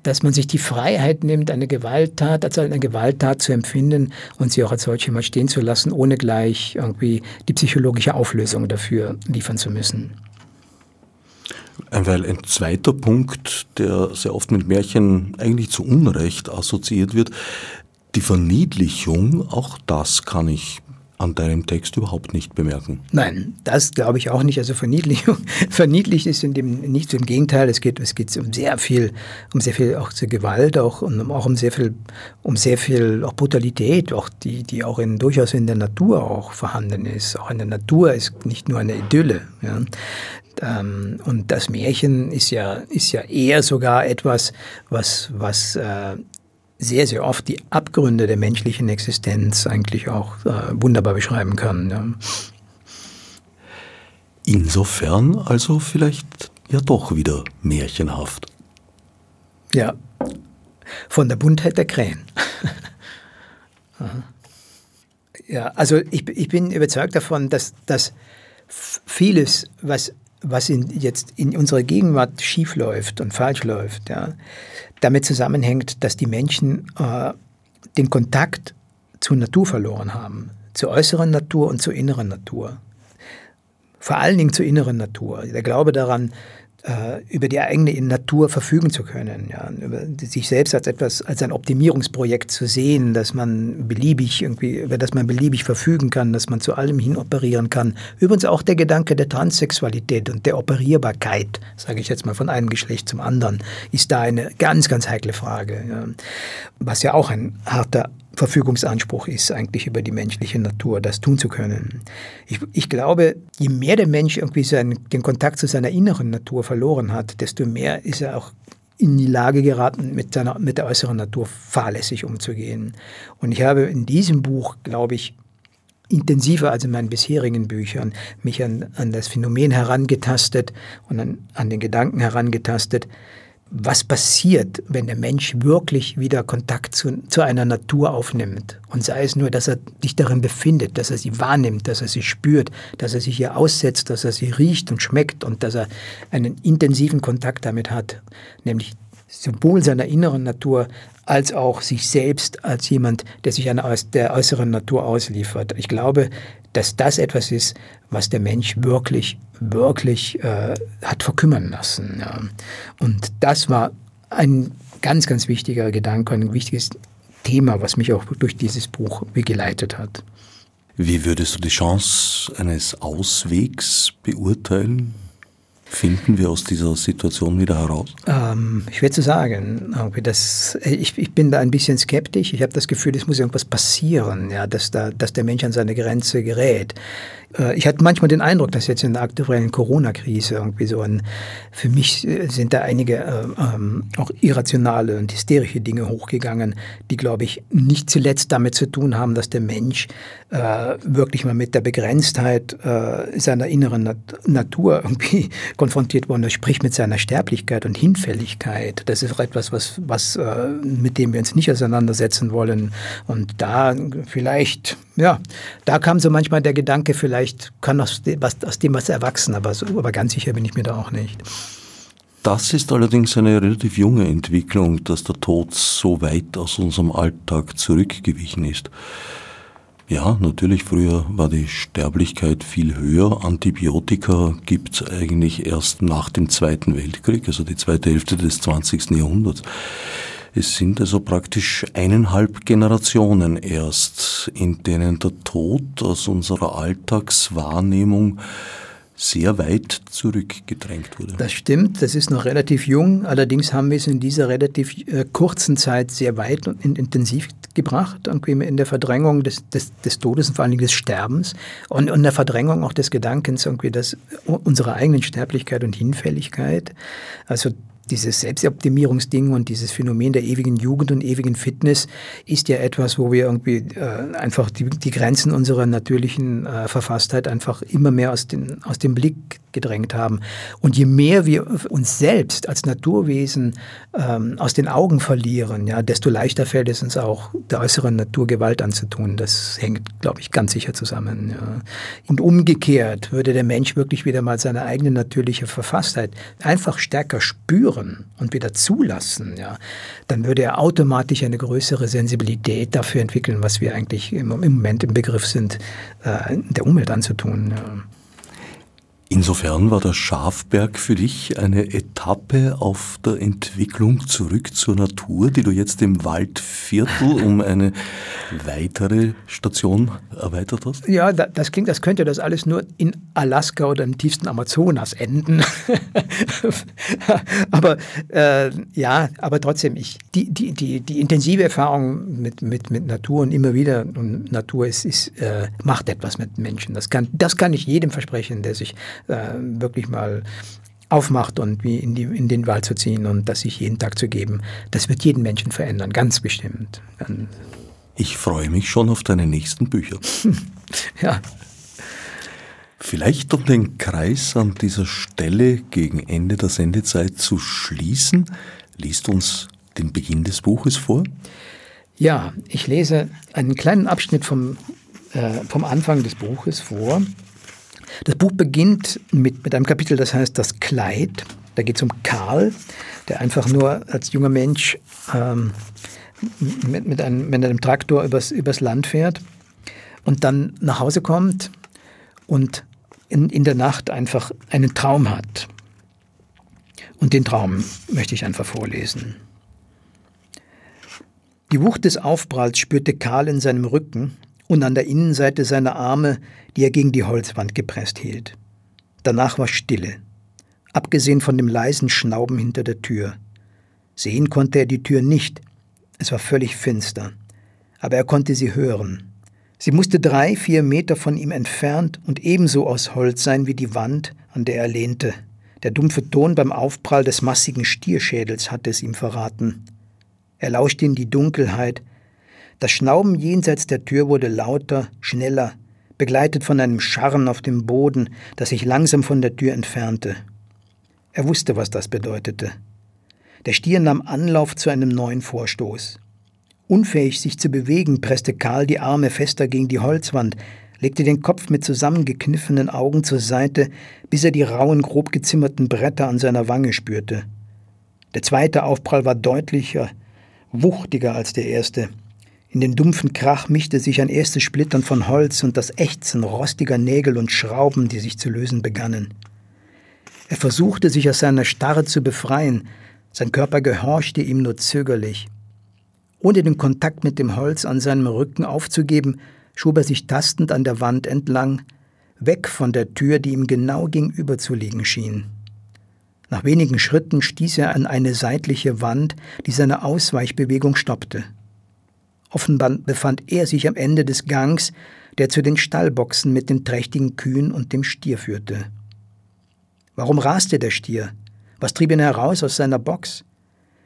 dass man sich die Freiheit nimmt, eine Gewalttat als eine Gewalttat zu empfinden und sie auch als solche mal stehen zu lassen, ohne gleich irgendwie die psychologische Auflösung dafür liefern zu müssen. Weil ein zweiter Punkt, der sehr oft mit Märchen eigentlich zu Unrecht assoziiert wird, die Verniedlichung, auch das kann ich an deinem Text überhaupt nicht bemerken. Nein, das glaube ich auch nicht. Also Verniedlichung, [LAUGHS] verniedlicht ist in dem nicht im Gegenteil. Es geht, es geht um sehr viel, um sehr viel auch zur Gewalt, auch und auch um sehr viel, um sehr viel auch Brutalität, auch die, die auch in, durchaus in der Natur auch vorhanden ist. Auch in der Natur ist nicht nur eine Idylle. Ja. Ähm, und das Märchen ist ja, ist ja eher sogar etwas, was, was äh, sehr, sehr oft die Abgründe der menschlichen Existenz eigentlich auch äh, wunderbar beschreiben kann. Ja. Insofern also vielleicht ja doch wieder märchenhaft. Ja, von der Buntheit der Krähen. [LAUGHS] ja, also ich, ich bin überzeugt davon, dass, dass vieles, was, was in, jetzt in unserer Gegenwart schief läuft und falsch läuft, ja, damit zusammenhängt, dass die Menschen äh, den Kontakt zur Natur verloren haben, zur äußeren Natur und zur inneren Natur vor allen Dingen zur inneren Natur. Der Glaube daran, äh, über die eigene Natur verfügen zu können, ja, über sich selbst als etwas, als ein Optimierungsprojekt zu sehen, dass man beliebig irgendwie, über das man beliebig verfügen kann, dass man zu allem hin operieren kann. Übrigens auch der Gedanke der Transsexualität und der Operierbarkeit, sage ich jetzt mal von einem Geschlecht zum anderen, ist da eine ganz, ganz heikle Frage, ja, was ja auch ein harter Verfügungsanspruch ist eigentlich über die menschliche Natur, das tun zu können. Ich, ich glaube, je mehr der Mensch irgendwie seinen, den Kontakt zu seiner inneren Natur verloren hat, desto mehr ist er auch in die Lage geraten, mit, seiner, mit der äußeren Natur fahrlässig umzugehen. Und ich habe in diesem Buch, glaube ich, intensiver als in meinen bisherigen Büchern mich an, an das Phänomen herangetastet und an, an den Gedanken herangetastet, was passiert, wenn der Mensch wirklich wieder Kontakt zu, zu, einer Natur aufnimmt. Und sei es nur, dass er sich darin befindet, dass er sie wahrnimmt, dass er sie spürt, dass er sich ihr aussetzt, dass er sie riecht und schmeckt und dass er einen intensiven Kontakt damit hat, nämlich sowohl seiner inneren Natur als auch sich selbst als jemand, der sich einer der äußeren Natur ausliefert. Ich glaube, dass das etwas ist, was der Mensch wirklich, wirklich äh, hat verkümmern lassen. Ja. Und das war ein ganz, ganz wichtiger Gedanke, ein wichtiges Thema, was mich auch durch dieses Buch begleitet hat. Wie würdest du die Chance eines Auswegs beurteilen? Finden wir aus dieser Situation wieder heraus? Ähm, schwer zu sagen. Das, ich, ich, bin da ein bisschen skeptisch. Ich habe das Gefühl, es muss irgendwas passieren, ja, dass, da, dass der Mensch an seine Grenze gerät. Äh, ich hatte manchmal den Eindruck, dass jetzt in der aktuellen Corona-Krise irgendwie so ein, für mich äh, sind da einige äh, auch irrationale und hysterische Dinge hochgegangen, die, glaube ich, nicht zuletzt damit zu tun haben, dass der Mensch äh, wirklich mal mit der Begrenztheit äh, seiner inneren Nat Natur irgendwie [LAUGHS] konfrontiert worden ist, sprich mit seiner Sterblichkeit und Hinfälligkeit. Das ist auch etwas, was, was äh, mit dem wir uns nicht auseinandersetzen wollen. Und da vielleicht, ja, da kam so manchmal der Gedanke, vielleicht kann aus dem was, aus dem was erwachsen, aber, so, aber ganz sicher bin ich mir da auch nicht. Das ist allerdings eine relativ junge Entwicklung, dass der Tod so weit aus unserem Alltag zurückgewichen ist. Ja, natürlich, früher war die Sterblichkeit viel höher. Antibiotika gibt es eigentlich erst nach dem Zweiten Weltkrieg, also die zweite Hälfte des 20. Jahrhunderts. Es sind also praktisch eineinhalb Generationen erst, in denen der Tod aus unserer Alltagswahrnehmung sehr weit zurückgedrängt wurde. Das stimmt, das ist noch relativ jung. Allerdings haben wir es in dieser relativ äh, kurzen Zeit sehr weit und intensiv gebracht, irgendwie in der Verdrängung des, des, des Todes und vor allen Dingen des Sterbens und in der Verdrängung auch des Gedankens, irgendwie dass unserer eigenen Sterblichkeit und Hinfälligkeit. Also dieses Selbstoptimierungsding und dieses Phänomen der ewigen Jugend und ewigen Fitness ist ja etwas, wo wir irgendwie äh, einfach die, die, Grenzen unserer natürlichen äh, Verfasstheit einfach immer mehr aus, den, aus dem Blick gedrängt haben. Und je mehr wir uns selbst als Naturwesen ähm, aus den Augen verlieren, ja, desto leichter fällt es uns auch, der äußeren Natur Gewalt anzutun. Das hängt, glaube ich, ganz sicher zusammen. Ja. Und umgekehrt würde der Mensch wirklich wieder mal seine eigene natürliche Verfasstheit einfach stärker spüren und wieder zulassen, ja, dann würde er automatisch eine größere Sensibilität dafür entwickeln, was wir eigentlich im, im Moment im Begriff sind, äh, der Umwelt anzutun. Ja. Insofern war der Schafberg für dich eine Etappe auf der Entwicklung zurück zur Natur, die du jetzt im Waldviertel [LAUGHS] um eine weitere Station erweitert hast? Ja, das klingt, das könnte das alles nur in Alaska oder im tiefsten Amazonas enden. [LAUGHS] aber äh, ja, aber trotzdem, ich, die, die, die, die intensive Erfahrung mit, mit, mit Natur und immer wieder und Natur ist, ist, äh, macht etwas mit Menschen. Das kann, das kann ich jedem versprechen, der sich äh, wirklich mal aufmacht und wie in, die, in den Wald zu ziehen und das sich jeden Tag zu geben, das wird jeden Menschen verändern, ganz bestimmt. Ich freue mich schon auf deine nächsten Bücher. [LAUGHS] ja. Vielleicht um den Kreis an dieser Stelle gegen Ende der Sendezeit zu schließen, liest uns den Beginn des Buches vor. Ja, ich lese einen kleinen Abschnitt vom, äh, vom Anfang des Buches vor. Das Buch beginnt mit, mit einem Kapitel, das heißt Das Kleid. Da geht es um Karl, der einfach nur als junger Mensch ähm, mit, mit, einem, mit einem Traktor übers, übers Land fährt und dann nach Hause kommt und in, in der Nacht einfach einen Traum hat. Und den Traum möchte ich einfach vorlesen. Die Wucht des Aufpralls spürte Karl in seinem Rücken und an der Innenseite seiner Arme, die er gegen die Holzwand gepresst hielt. Danach war Stille, abgesehen von dem leisen Schnauben hinter der Tür. Sehen konnte er die Tür nicht, es war völlig finster, aber er konnte sie hören. Sie musste drei, vier Meter von ihm entfernt und ebenso aus Holz sein wie die Wand, an der er lehnte. Der dumpfe Ton beim Aufprall des massigen Stierschädels hatte es ihm verraten. Er lauschte in die Dunkelheit. Das Schnauben jenseits der Tür wurde lauter, schneller, begleitet von einem Scharren auf dem Boden, das sich langsam von der Tür entfernte. Er wusste, was das bedeutete. Der Stier nahm Anlauf zu einem neuen Vorstoß. Unfähig, sich zu bewegen, presste Karl die Arme fester gegen die Holzwand, legte den Kopf mit zusammengekniffenen Augen zur Seite, bis er die rauen, grob gezimmerten Bretter an seiner Wange spürte. Der zweite Aufprall war deutlicher, wuchtiger als der erste. In den dumpfen Krach mischte sich ein erstes Splittern von Holz und das Ächzen rostiger Nägel und Schrauben, die sich zu lösen begannen. Er versuchte, sich aus seiner Starre zu befreien, sein Körper gehorchte ihm nur zögerlich. Ohne den Kontakt mit dem Holz an seinem Rücken aufzugeben, schob er sich tastend an der Wand entlang, weg von der Tür, die ihm genau gegenüber zu liegen schien. Nach wenigen Schritten stieß er an eine seitliche Wand, die seine Ausweichbewegung stoppte. Offenbar befand er sich am Ende des Gangs, der zu den Stallboxen mit den trächtigen Kühen und dem Stier führte. Warum raste der Stier? Was trieb ihn heraus aus seiner Box?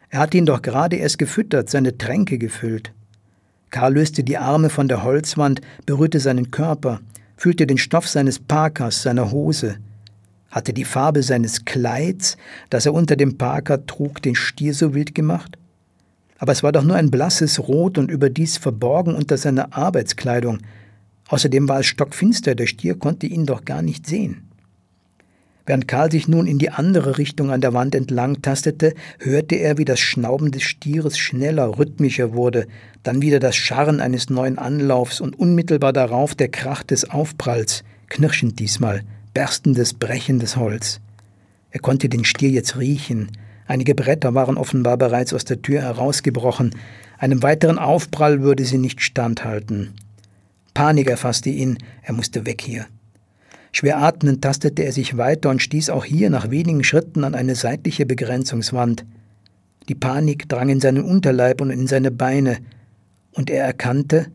Er hatte ihn doch gerade erst gefüttert, seine Tränke gefüllt. Karl löste die Arme von der Holzwand, berührte seinen Körper, fühlte den Stoff seines Parkers, seiner Hose, hatte die Farbe seines Kleids, das er unter dem Parker trug, den Stier so wild gemacht? Aber es war doch nur ein blasses Rot und überdies verborgen unter seiner Arbeitskleidung. Außerdem war es stockfinster, der Stier konnte ihn doch gar nicht sehen. Während Karl sich nun in die andere Richtung an der Wand entlang tastete, hörte er, wie das Schnauben des Stieres schneller, rhythmischer wurde, dann wieder das Scharren eines neuen Anlaufs und unmittelbar darauf der Krach des Aufpralls, knirschend diesmal, berstendes, brechendes Holz. Er konnte den Stier jetzt riechen. Einige Bretter waren offenbar bereits aus der Tür herausgebrochen. Einem weiteren Aufprall würde sie nicht standhalten. Panik erfasste ihn, er musste weg hier. Schwer atmend tastete er sich weiter und stieß auch hier nach wenigen Schritten an eine seitliche Begrenzungswand. Die Panik drang in seinen Unterleib und in seine Beine, und er erkannte,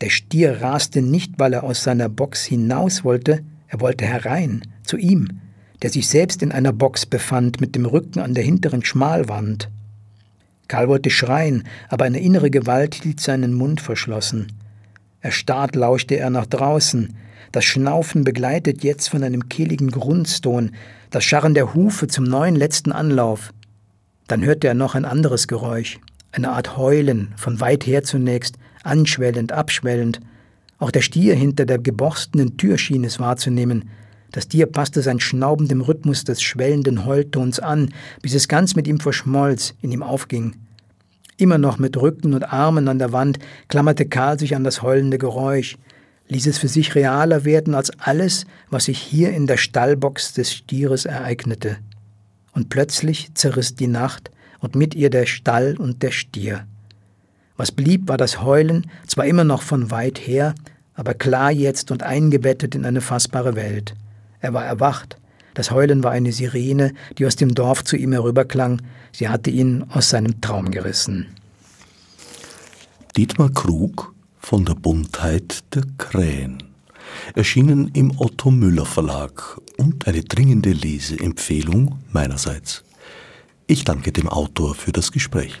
der Stier raste nicht, weil er aus seiner Box hinaus wollte, er wollte herein, zu ihm, der sich selbst in einer Box befand, mit dem Rücken an der hinteren Schmalwand. Karl wollte schreien, aber eine innere Gewalt hielt seinen Mund verschlossen. Erstarrt lauschte er nach draußen, das Schnaufen begleitet jetzt von einem kehligen Grundston, das Scharren der Hufe zum neuen letzten Anlauf. Dann hörte er noch ein anderes Geräusch, eine Art Heulen, von weit her zunächst, anschwellend, abschwellend, auch der Stier hinter der geborstenen Tür schien es wahrzunehmen. Das Tier passte sein Schnauben dem Rhythmus des schwellenden Heultons an, bis es ganz mit ihm verschmolz, in ihm aufging. Immer noch mit Rücken und Armen an der Wand klammerte Karl sich an das heulende Geräusch, ließ es für sich realer werden als alles, was sich hier in der Stallbox des Stieres ereignete. Und plötzlich zerriss die Nacht und mit ihr der Stall und der Stier. Was blieb, war das Heulen, zwar immer noch von weit her, aber klar jetzt und eingebettet in eine fassbare Welt. Er war erwacht. Das Heulen war eine Sirene, die aus dem Dorf zu ihm herüberklang. Sie hatte ihn aus seinem Traum gerissen. Dietmar Krug von der Buntheit der Krähen. Erschienen im Otto Müller Verlag und eine dringende Leseempfehlung meinerseits. Ich danke dem Autor für das Gespräch.